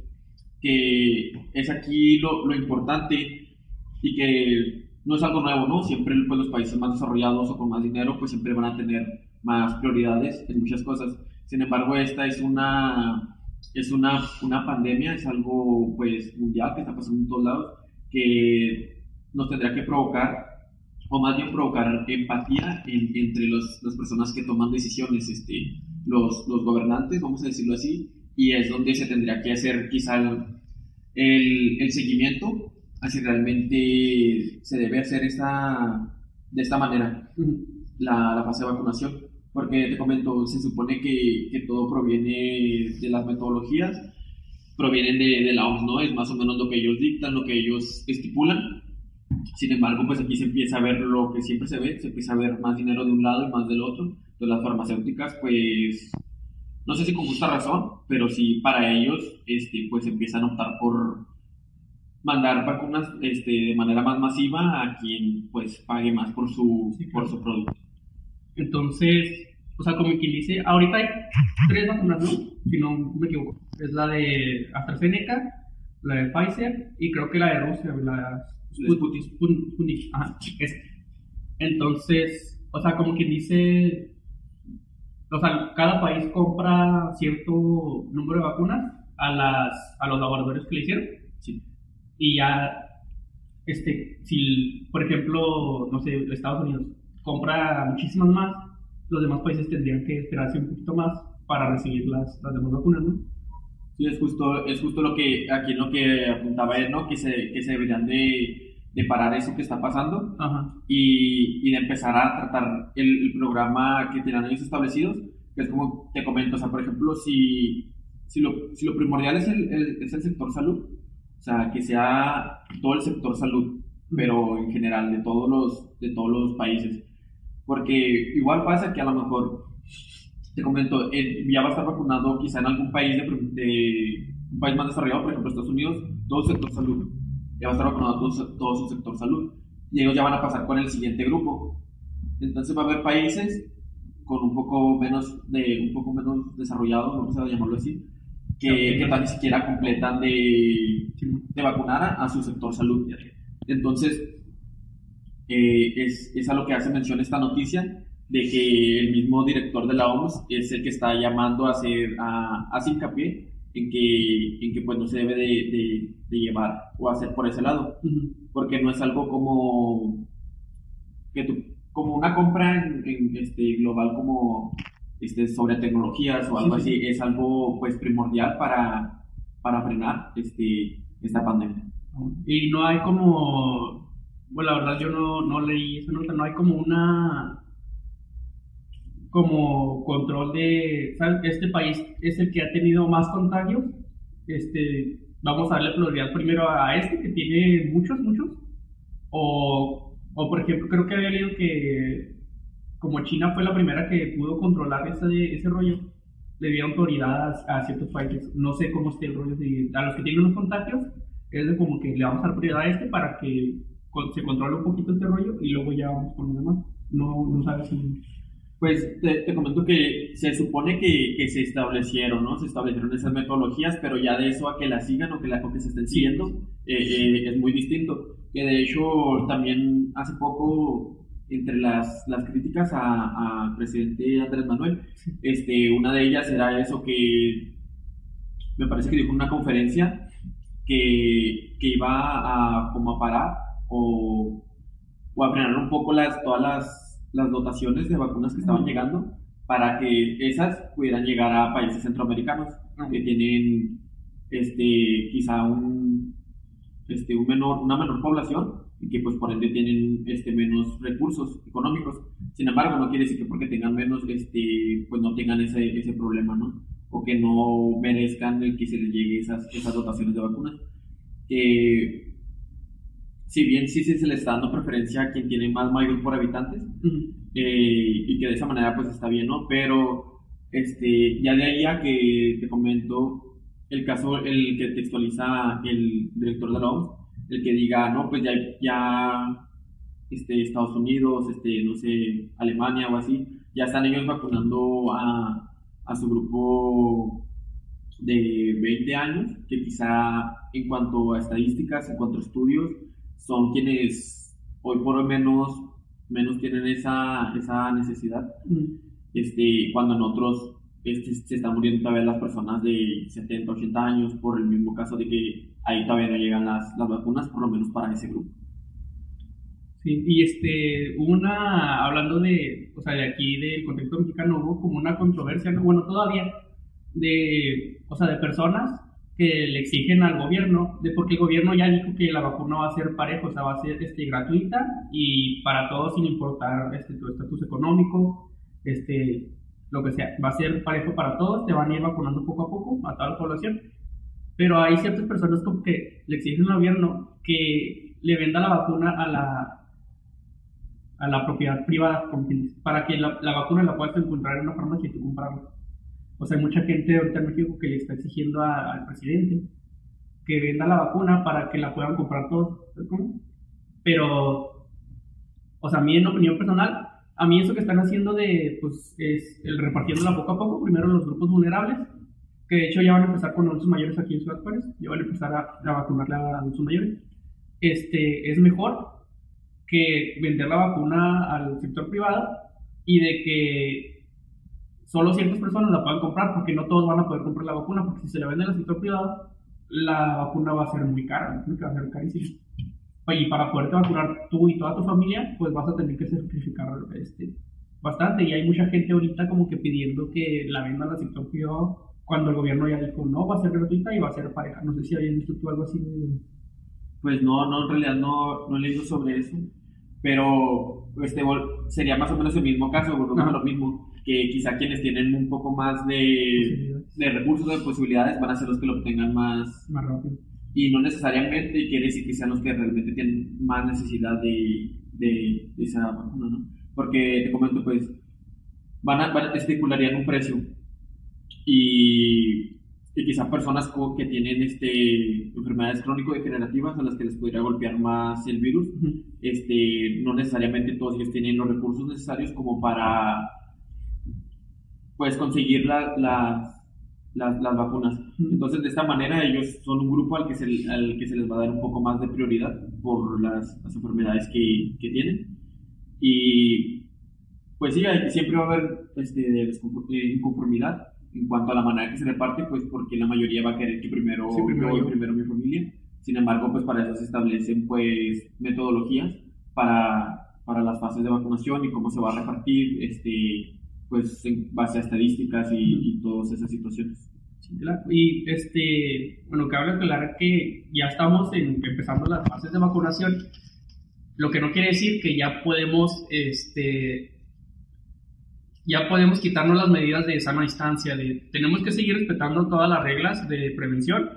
Que es aquí lo, lo importante y que no es algo nuevo, ¿no? Siempre pues, los países más desarrollados o con más dinero pues siempre van a tener más prioridades en muchas cosas. Sin embargo, esta es una, es una, una pandemia, es algo pues mundial que está pasando en todos lados, que nos tendrá que provocar, o más bien provocar empatía entre los, las personas que toman decisiones, este, los, los gobernantes, vamos a decirlo así, y es donde se tendría que hacer quizá el, el seguimiento así realmente se debe hacer esta, de esta manera la, la, fase de vacunación. Porque te comento, se supone que, que todo proviene de las metodologías, provienen de, de, la OMS, ¿no? Es más o menos lo que ellos dictan, lo que ellos estipulan. Sin embargo, pues aquí se empieza a ver lo que siempre se ve, se empieza a ver más dinero de un lado y más del otro. Entonces las farmacéuticas, pues, no sé si con justa razón, pero sí para ellos, este, pues empiezan a optar por, mandar vacunas este, de manera más masiva a quien pues pague más por su, por su producto. Entonces, o sea, como quien dice, ahorita hay tres vacunas, ¿no? Si no me equivoco. Es la de AstraZeneca, la de Pfizer y creo que la de Rusia, la Sputnik. Sputnik. Ajá, Entonces, o sea, como quien dice, o sea, cada país compra cierto número de vacunas a, las, a los laboratorios que le hicieron. Y ya, este, si, por ejemplo, no sé, Estados Unidos compra muchísimas más, los demás países tendrían que esperarse un poquito más para recibir las, las demás vacunas, ¿no? Sí, es justo, es justo lo que, aquí lo que apuntaba él, ¿no? Que se, que se deberían de, de parar eso que está pasando Y, y, de empezar a tratar el, programa que tienen ellos establecidos, que es como te comento, o sea, por ejemplo, si, si, lo, si lo primordial es el, el, es el sector salud, o sea, que sea todo el sector salud, pero en general, de todos los, de todos los países. Porque igual pasa que a lo mejor, te comento, ya va a estar vacunado quizá en algún país de, un país más desarrollado, por ejemplo Estados Unidos, todo el sector salud. Ya va a estar vacunado todo, todo su sector salud. Y ellos ya van a pasar con el siguiente grupo. Entonces va a haber países con un poco menos de un poco menos desarrollados, vamos a llamarlo así, que, que ni siquiera completan de, de vacunar a, su sector salud. Entonces, eh, es, es, a lo que hace mención esta noticia de que el mismo director de la OMS es el que está llamando a hacer a, a hincapié en que, en que pues no se debe de, de, llevar o hacer por ese lado, porque no es algo como que tú, como una compra en, en este global como este, sobre tecnologías o algo así, es algo pues primordial para, para frenar este, esta pandemia. Y no hay como, bueno, la verdad yo no, no leí esa nota, no hay como una, como control de, ¿sabes? Este país es el que ha tenido más contagios, este, vamos a darle prioridad primero a este que tiene muchos, muchos, o, o por ejemplo creo que había leído que como China fue la primera que pudo controlar ese, ese rollo, le dieron prioridad a, ciertos países. No sé cómo esté el rollo. a los que tienen unos contagios, es de como que le vamos a dar prioridad a este para que se controle un poquito este rollo y luego ya vamos con los demás. No, no sabes si... Pues te, te, comento que se supone que, que, se establecieron, ¿no? Se establecieron esas metodologías, pero ya de eso a que las sigan o que, la, que se estén siguiendo eh, eh, es muy distinto. Que de hecho también hace poco entre las, las críticas al presidente Andrés Manuel, este, una de ellas era eso que me parece que dijo en una conferencia que, que iba a, como a parar o, o, a frenar un poco las, todas las, las dotaciones de vacunas que estaban llegando para que esas pudieran llegar a países centroamericanos que tienen este, quizá un, este, un menor, una menor población y que pues por ende tienen este, menos recursos económicos. Sin embargo, no quiere decir que porque tengan menos, este, pues no tengan ese, ese problema, ¿no? O que no merezcan el que se les llegue esas, esas dotaciones de vacunas. Eh, si bien sí, se les está dando preferencia a quien tiene más mayor por habitantes, eh, y que de esa manera pues está bien, ¿no? Pero este, ya de ahí a que te comento el caso, el que textualiza el director de la OMS, el que diga, no, pues ya, ya este, Estados Unidos, este, no sé, Alemania o así, ya están ellos vacunando a, a su grupo de 20 años, que quizá en cuanto a estadísticas, en cuanto a estudios, son quienes hoy por lo menos, menos tienen esa, esa necesidad. Este, cuando en otros este, se están muriendo todavía las personas de 70, 80 años por el mismo caso de que ahí todavía no llegan las, las vacunas, por lo menos para ese grupo. Sí, y este, una, hablando de, o sea, de aquí del contexto mexicano, hubo como una controversia, bueno, todavía, de, o sea, de personas que le exigen al gobierno, de porque el gobierno ya dijo que la vacuna va a ser pareja, o sea, va a ser este, gratuita y para todos sin importar este, tu estatus económico, este, lo que sea, va a ser parejo para todos, te van a ir vacunando poco a poco a toda la población. Pero hay ciertas personas como que le exigen al gobierno que le venda la vacuna a la a la propiedad privada, para que la, la, vacuna la puedas encontrar en una farmacia y tú comprarla. O sea, hay mucha gente ahorita en México que le está exigiendo al presidente que venda la vacuna para que la puedan comprar todos. Pero, o sea, a mí en opinión personal, a mí eso que están haciendo de, pues, es el repartiéndola poco a poco, primero los grupos vulnerables, que de hecho ya van a empezar con adultos mayores aquí en Ciudad Juárez, ya van a empezar a, a vacunarle a adultos mayores, este, es mejor que vender la vacuna al sector privado y de que solo ciertas personas la puedan comprar, porque no todos van a poder comprar la vacuna, porque si se la vende al sector privado, la vacuna va a ser muy cara, va a ser carísima y para poderte vacunar tú y toda tu familia, pues vas a tener que certificar este, bastante. Y hay mucha gente ahorita como que pidiendo que la venda la sector cuando el gobierno ya dijo, no, va a ser gratuita y va a ser pareja. No sé si habían visto tú algo así. Pues no, no, en realidad no, no he leído sobre eso. Pero este, sería más o menos el mismo caso, volvemos a lo mismo, que quizá quienes tienen un poco más de, de recursos, de posibilidades, van a ser los que lo obtengan más, más rápido y no necesariamente quiere decir que sean los que realmente tienen más necesidad de, de, esa vacuna, ¿no? Porque te comento, pues, van a, van estipularían un precio y, y quizá personas que tienen este, enfermedades crónico-degenerativas a las que les podría golpear más el virus, este, no necesariamente todos ellos tienen los recursos necesarios como para pues conseguir la, las las, las, vacunas. Entonces, de esta manera, ellos son un grupo al que, se, al que se les va a dar un poco más de prioridad por las, las enfermedades que, que, tienen. Y pues sí, siempre va a haber este, eh, inconformidad en cuanto a la manera que se reparte, pues porque la mayoría va a querer que primero, primero yo, primero mi familia. Sin embargo, pues para eso se establecen pues metodologías para, para las fases de vacunación y cómo se va a repartir este, pues en base a estadísticas y, todas esas situaciones. Y este, bueno, cabe aclarar que ya estamos en, empezando las fases de vacunación, lo que no quiere decir que ya podemos, este, ya podemos quitarnos las medidas de sana distancia, de, tenemos que seguir respetando todas las reglas de prevención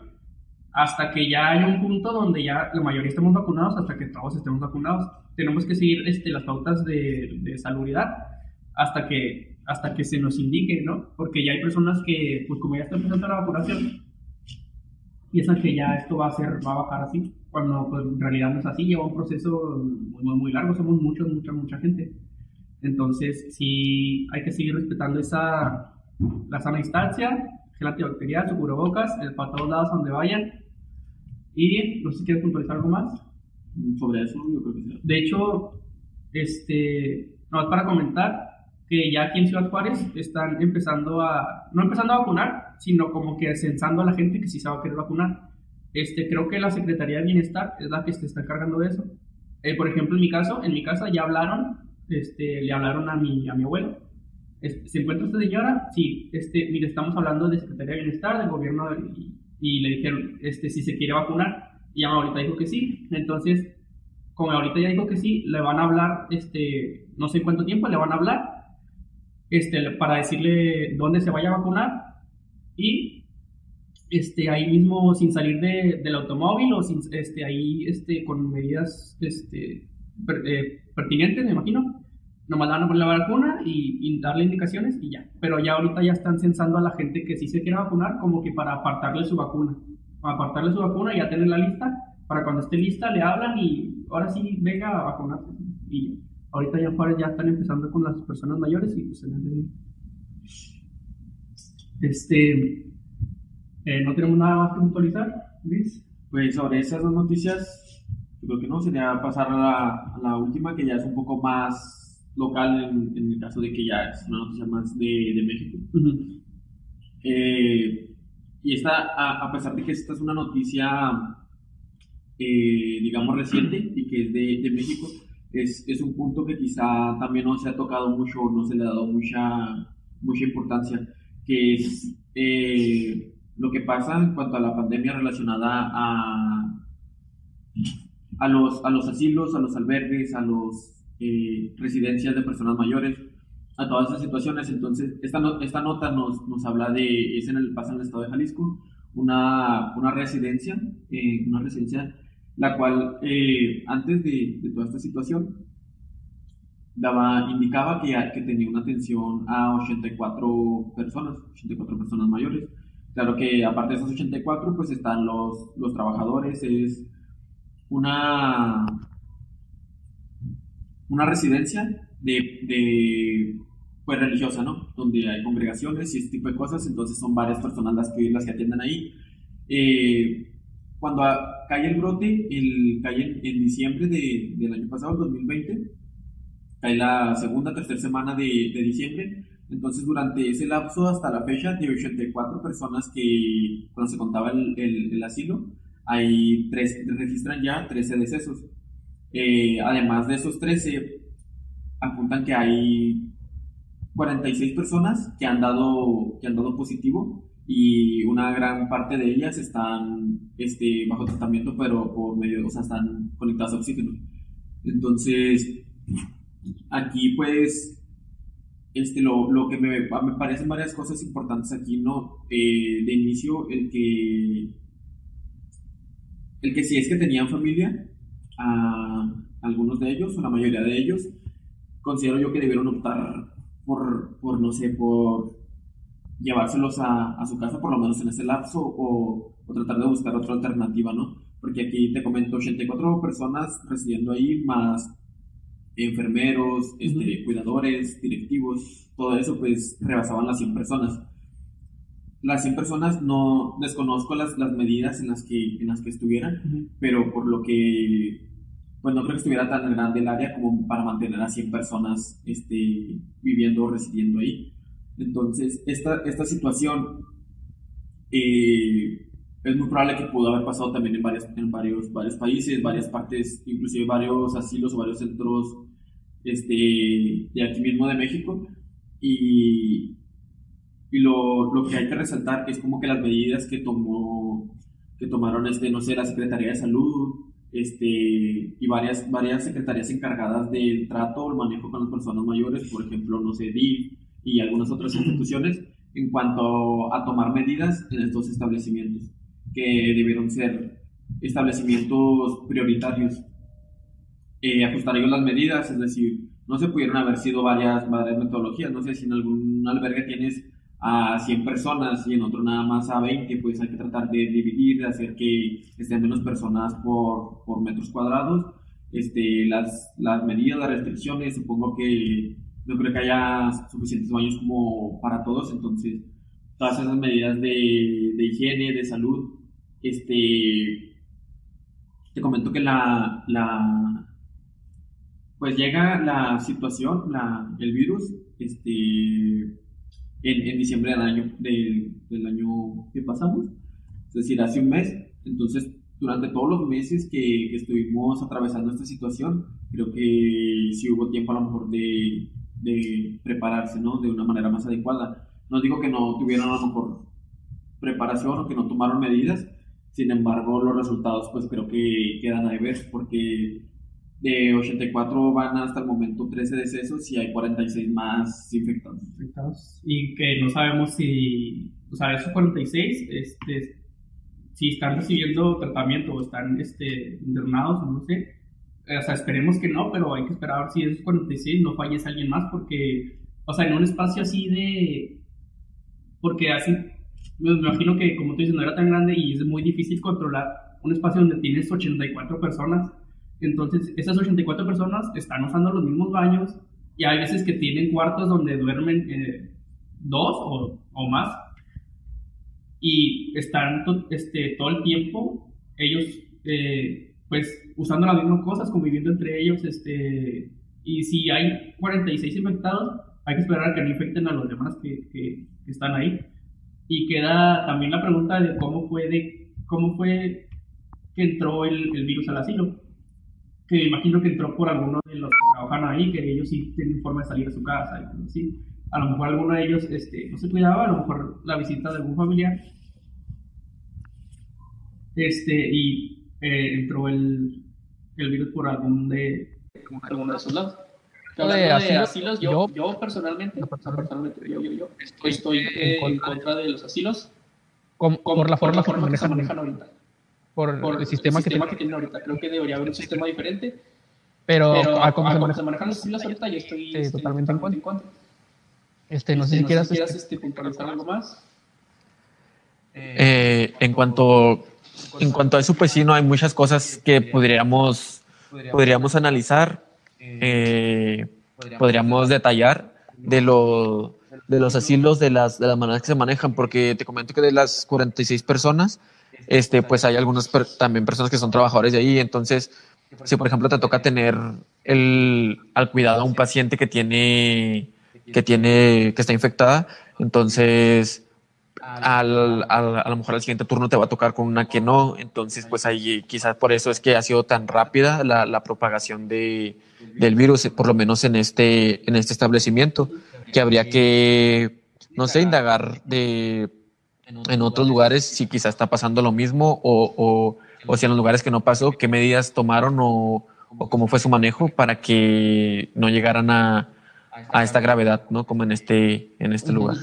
hasta que ya haya un punto donde ya la mayoría estemos vacunados, hasta que todos estemos vacunados. Tenemos que seguir este, las pautas de, de salubridad hasta que hasta que se nos indique, ¿no? Porque ya hay personas que, pues como ya está empezando la vacunación, piensan que ya esto va a ser, va a bajar así, cuando pues, en realidad no es así, lleva un proceso muy, muy, largo, somos muchos, mucha, mucha gente. Entonces, sí hay que seguir respetando esa, la sana distancia, gel antibacterial, su cubrebocas, el para todos lados donde vayan. Y no sé si quieres puntualizar algo más. Sobre eso, yo creo que sí. De hecho, este, no, para comentar, que ya aquí en Ciudad Juárez están empezando a, no empezando a vacunar, sino como que censando a la gente que sí se va a querer vacunar. Este, creo que la Secretaría de Bienestar es la que se está encargando de eso. Eh, por ejemplo, en mi caso, en mi casa ya hablaron, este, le hablaron a mi, a mi abuelo. ¿Se encuentra esta señora? Sí, este, mire, estamos hablando de Secretaría de Bienestar, del gobierno, y, y le dijeron, este, si se quiere vacunar. Y ahorita dijo que sí. Entonces, como ahorita ya dijo que sí, le van a hablar, este, no sé cuánto tiempo, le van a hablar este, para decirle dónde se vaya a vacunar y este, ahí mismo sin salir de, del automóvil o sin, este, ahí este, con medidas este, eh, pertinentes, me imagino. Nomás van a poner la vacuna y, darle indicaciones y ya. Pero ya ahorita ya están censando a la gente que sí se quiere vacunar como que para apartarle su vacuna. Para apartarle su vacuna y ya tener la lista para cuando esté lista le hablan y ahora sí venga a vacunarse. Y ahorita ya ya están empezando con las personas mayores y pues se les de... Este, eh, no tenemos nada más que puntualizar, Luis. Pues sobre esas dos noticias, yo creo que no, sería pasar a la, a la última que ya es un poco más local en, en, el caso de que ya es una noticia más de, de México. eh, y esta, a, a, pesar de que esta es una noticia, eh, digamos, reciente y que es de, de México, es, es, un punto que quizá también no se ha tocado mucho, no se le ha dado mucha, mucha importancia, que es eh, lo que pasa en cuanto a la pandemia relacionada a, a, los, a los asilos, a los albergues, a las eh, residencias de personas mayores, a todas esas situaciones. Entonces, esta, esta nota nos, nos habla de, es en el, pasa en el estado de Jalisco, una, una residencia, eh, una residencia la cual eh, antes de, toda esta situación daba, indicaba que, que tenía una atención a 84 personas, 84 personas mayores. Claro que aparte de esos 84, pues están los, los trabajadores, es una, una residencia de, de, pues religiosa, ¿no? Donde hay congregaciones y este tipo de cosas, entonces son varias personas las que, las que atienden ahí. Eh, cuando cae el brote, el, cae en, en diciembre de, del año pasado, 2020, cae la segunda, tercera semana de, de, diciembre, entonces durante ese lapso hasta la fecha de 84 personas que cuando se contaba el, el, el asilo, hay tres, registran ya 13 decesos. Eh, además de esos 13, apuntan que hay 46 personas que han dado, que han dado positivo y una gran parte de ellas están este, bajo tratamiento, pero por medio, o sea, están conectadas a oxígeno. Entonces, aquí pues, este, lo, lo que me, me, parecen varias cosas importantes aquí, ¿no? Eh, de inicio, el que, el que si es que tenían familia, a algunos de ellos, o la mayoría de ellos, considero yo que debieron optar por, por no sé, por llevárselos a, a, su casa por lo menos en ese lapso o, o, tratar de buscar otra alternativa, ¿no? Porque aquí te comento 84 personas residiendo ahí, más enfermeros, este, uh -huh. cuidadores, directivos, todo eso pues rebasaban las 100 personas. Las 100 personas no desconozco las, las medidas en las que, en las que estuvieran, uh -huh. pero por lo que pues no creo que estuviera tan grande el área como para mantener a 100 personas este, viviendo o residiendo ahí. Entonces, esta, esta situación eh, es muy probable que pudo haber pasado también en, varias, en varios, varios países, varias partes, inclusive varios asilos o varios centros este, de aquí mismo de México. Y, y lo, lo, que hay que resaltar es como que las medidas que tomó que tomaron este no sé la Secretaría de Salud este y varias varias secretarías encargadas del trato o el manejo con las personas mayores por ejemplo no sé DIF y algunas otras instituciones en cuanto a tomar medidas en estos establecimientos, que debieron ser establecimientos prioritarios. Eh, ajustar ellos las medidas, es decir, no se pudieron haber sido varias, varias metodologías, no sé si en algún albergue tienes a 100 personas y en otro nada más a 20, pues hay que tratar de dividir, de hacer que estén menos personas por, por metros cuadrados. Este, las, las medidas, las restricciones, supongo que no creo que haya suficientes baños como para todos, entonces todas esas medidas de, de higiene, de salud, este, te comento que la, la pues llega la situación, la, el virus, este, en, en diciembre del año, del, del año que pasamos, es decir, hace un mes, entonces durante todos los meses que, que, estuvimos atravesando esta situación, creo que sí hubo tiempo a lo mejor de, de prepararse, ¿no? De una manera más adecuada. No digo que no tuvieron a lo mejor preparación o que no tomaron medidas, sin embargo los resultados pues creo que quedan a ver porque de 84 van hasta el momento 13 decesos y hay 46 más infectados. infectados. Y que no sabemos si, o sea, esos 46, este, si están recibiendo tratamiento o están este, internados, no sé, o sea, esperemos que no, pero hay que esperar a ver si esos 46 no fallece alguien más, porque, o sea, en un espacio así de. Porque así, me imagino que, como tú dices, no era tan grande y es muy difícil controlar un espacio donde tienes 84 personas. Entonces, esas 84 personas están usando los mismos baños y hay veces que tienen cuartos donde duermen eh, dos o, o, más y están este, todo el tiempo ellos eh, pues usando las mismas cosas, conviviendo entre ellos este, y si hay 46 infectados, hay que esperar a que no infecten a los demás que, que, están ahí. Y queda también la pregunta de cómo fue, de, cómo fue que entró el, el virus al asilo. Que me imagino que entró por alguno de los que trabajan ahí, que ellos sí tienen forma de salir de su casa y. A lo mejor alguno de ellos este, no se cuidaba, a lo mejor la visita de algún familiar. Este, y eh, entró el, el virus por algún de, alguno de esos lados. de, asilos, yo, yo, personalmente, yo, yo, estoy, en, contra de los asilos. por la forma, que, se manejan, ahorita. Por, el sistema, que, tienen ahorita. Creo que debería haber un sistema diferente. Pero, a, cómo se, manejan, los asilos ahorita, yo estoy sí, este, totalmente en contra. Este, no sé si quieras, este, este, puntualizar algo más. Eh, en cuanto en cuanto a eso, pues sí, no hay muchas cosas que podríamos, podríamos analizar, eh, podríamos detallar de, lo, de los asilos, de las, de las maneras que se manejan, porque te comento que de las 46 personas, este, pues hay algunas también personas que son trabajadores de ahí, entonces, si por ejemplo te toca tener el, al cuidado a un paciente que tiene, que tiene, que está infectada, entonces al, a lo mejor al siguiente turno te va a tocar con una que no, entonces pues ahí quizás por eso es que ha sido tan rápida la, la propagación de, del virus, por lo menos en este, en este establecimiento, que habría que, no sé, indagar de, en otros lugares si quizás está pasando lo mismo o, o, o si en los lugares que no pasó, qué medidas tomaron o, o cómo fue su manejo para que no llegaran a, a esta gravedad, ¿no? Como en este, en este lugar.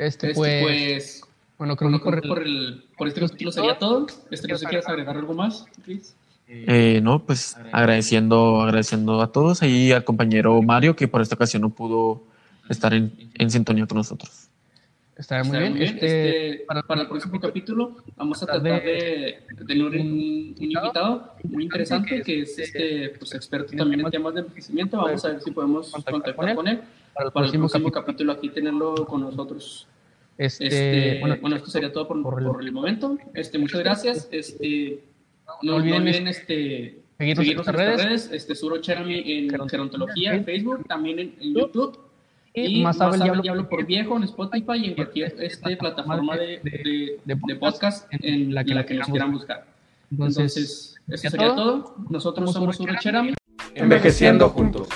Este, este, pues, pues, bueno, creo que por, el, por este capítulo sería todo. Este, no sé quieres agregar algo más, Chris. Eh, no, pues agradeciendo, agradeciendo a todos y al compañero Mario que por esta ocasión no pudo estar en, en sintonía con nosotros. Está muy bien. Este, este, para, para, el próximo capítulo vamos a tratar de, tener un, un, invitado muy interesante que es este pues, experto también en temas de envejecimiento. Vamos a ver si podemos contactar con él para el próximo, capítulo. aquí tenerlo con nosotros. Este, este bueno, esto sería todo por, por, el, momento. Este, muchas gracias. Este, no, olviden, este, seguirnos, en nuestras redes. redes. Este, Suro Cherami en Gerontología en Facebook, también en, YouTube. Y, más, sabe el diablo, por viejo en Spotify y en cualquier este, plataforma de, de, de, podcast en la que, la que nos quieran buscar. Entonces, eso sería todo. Nosotros somos Suro Cherami. Envejeciendo juntos.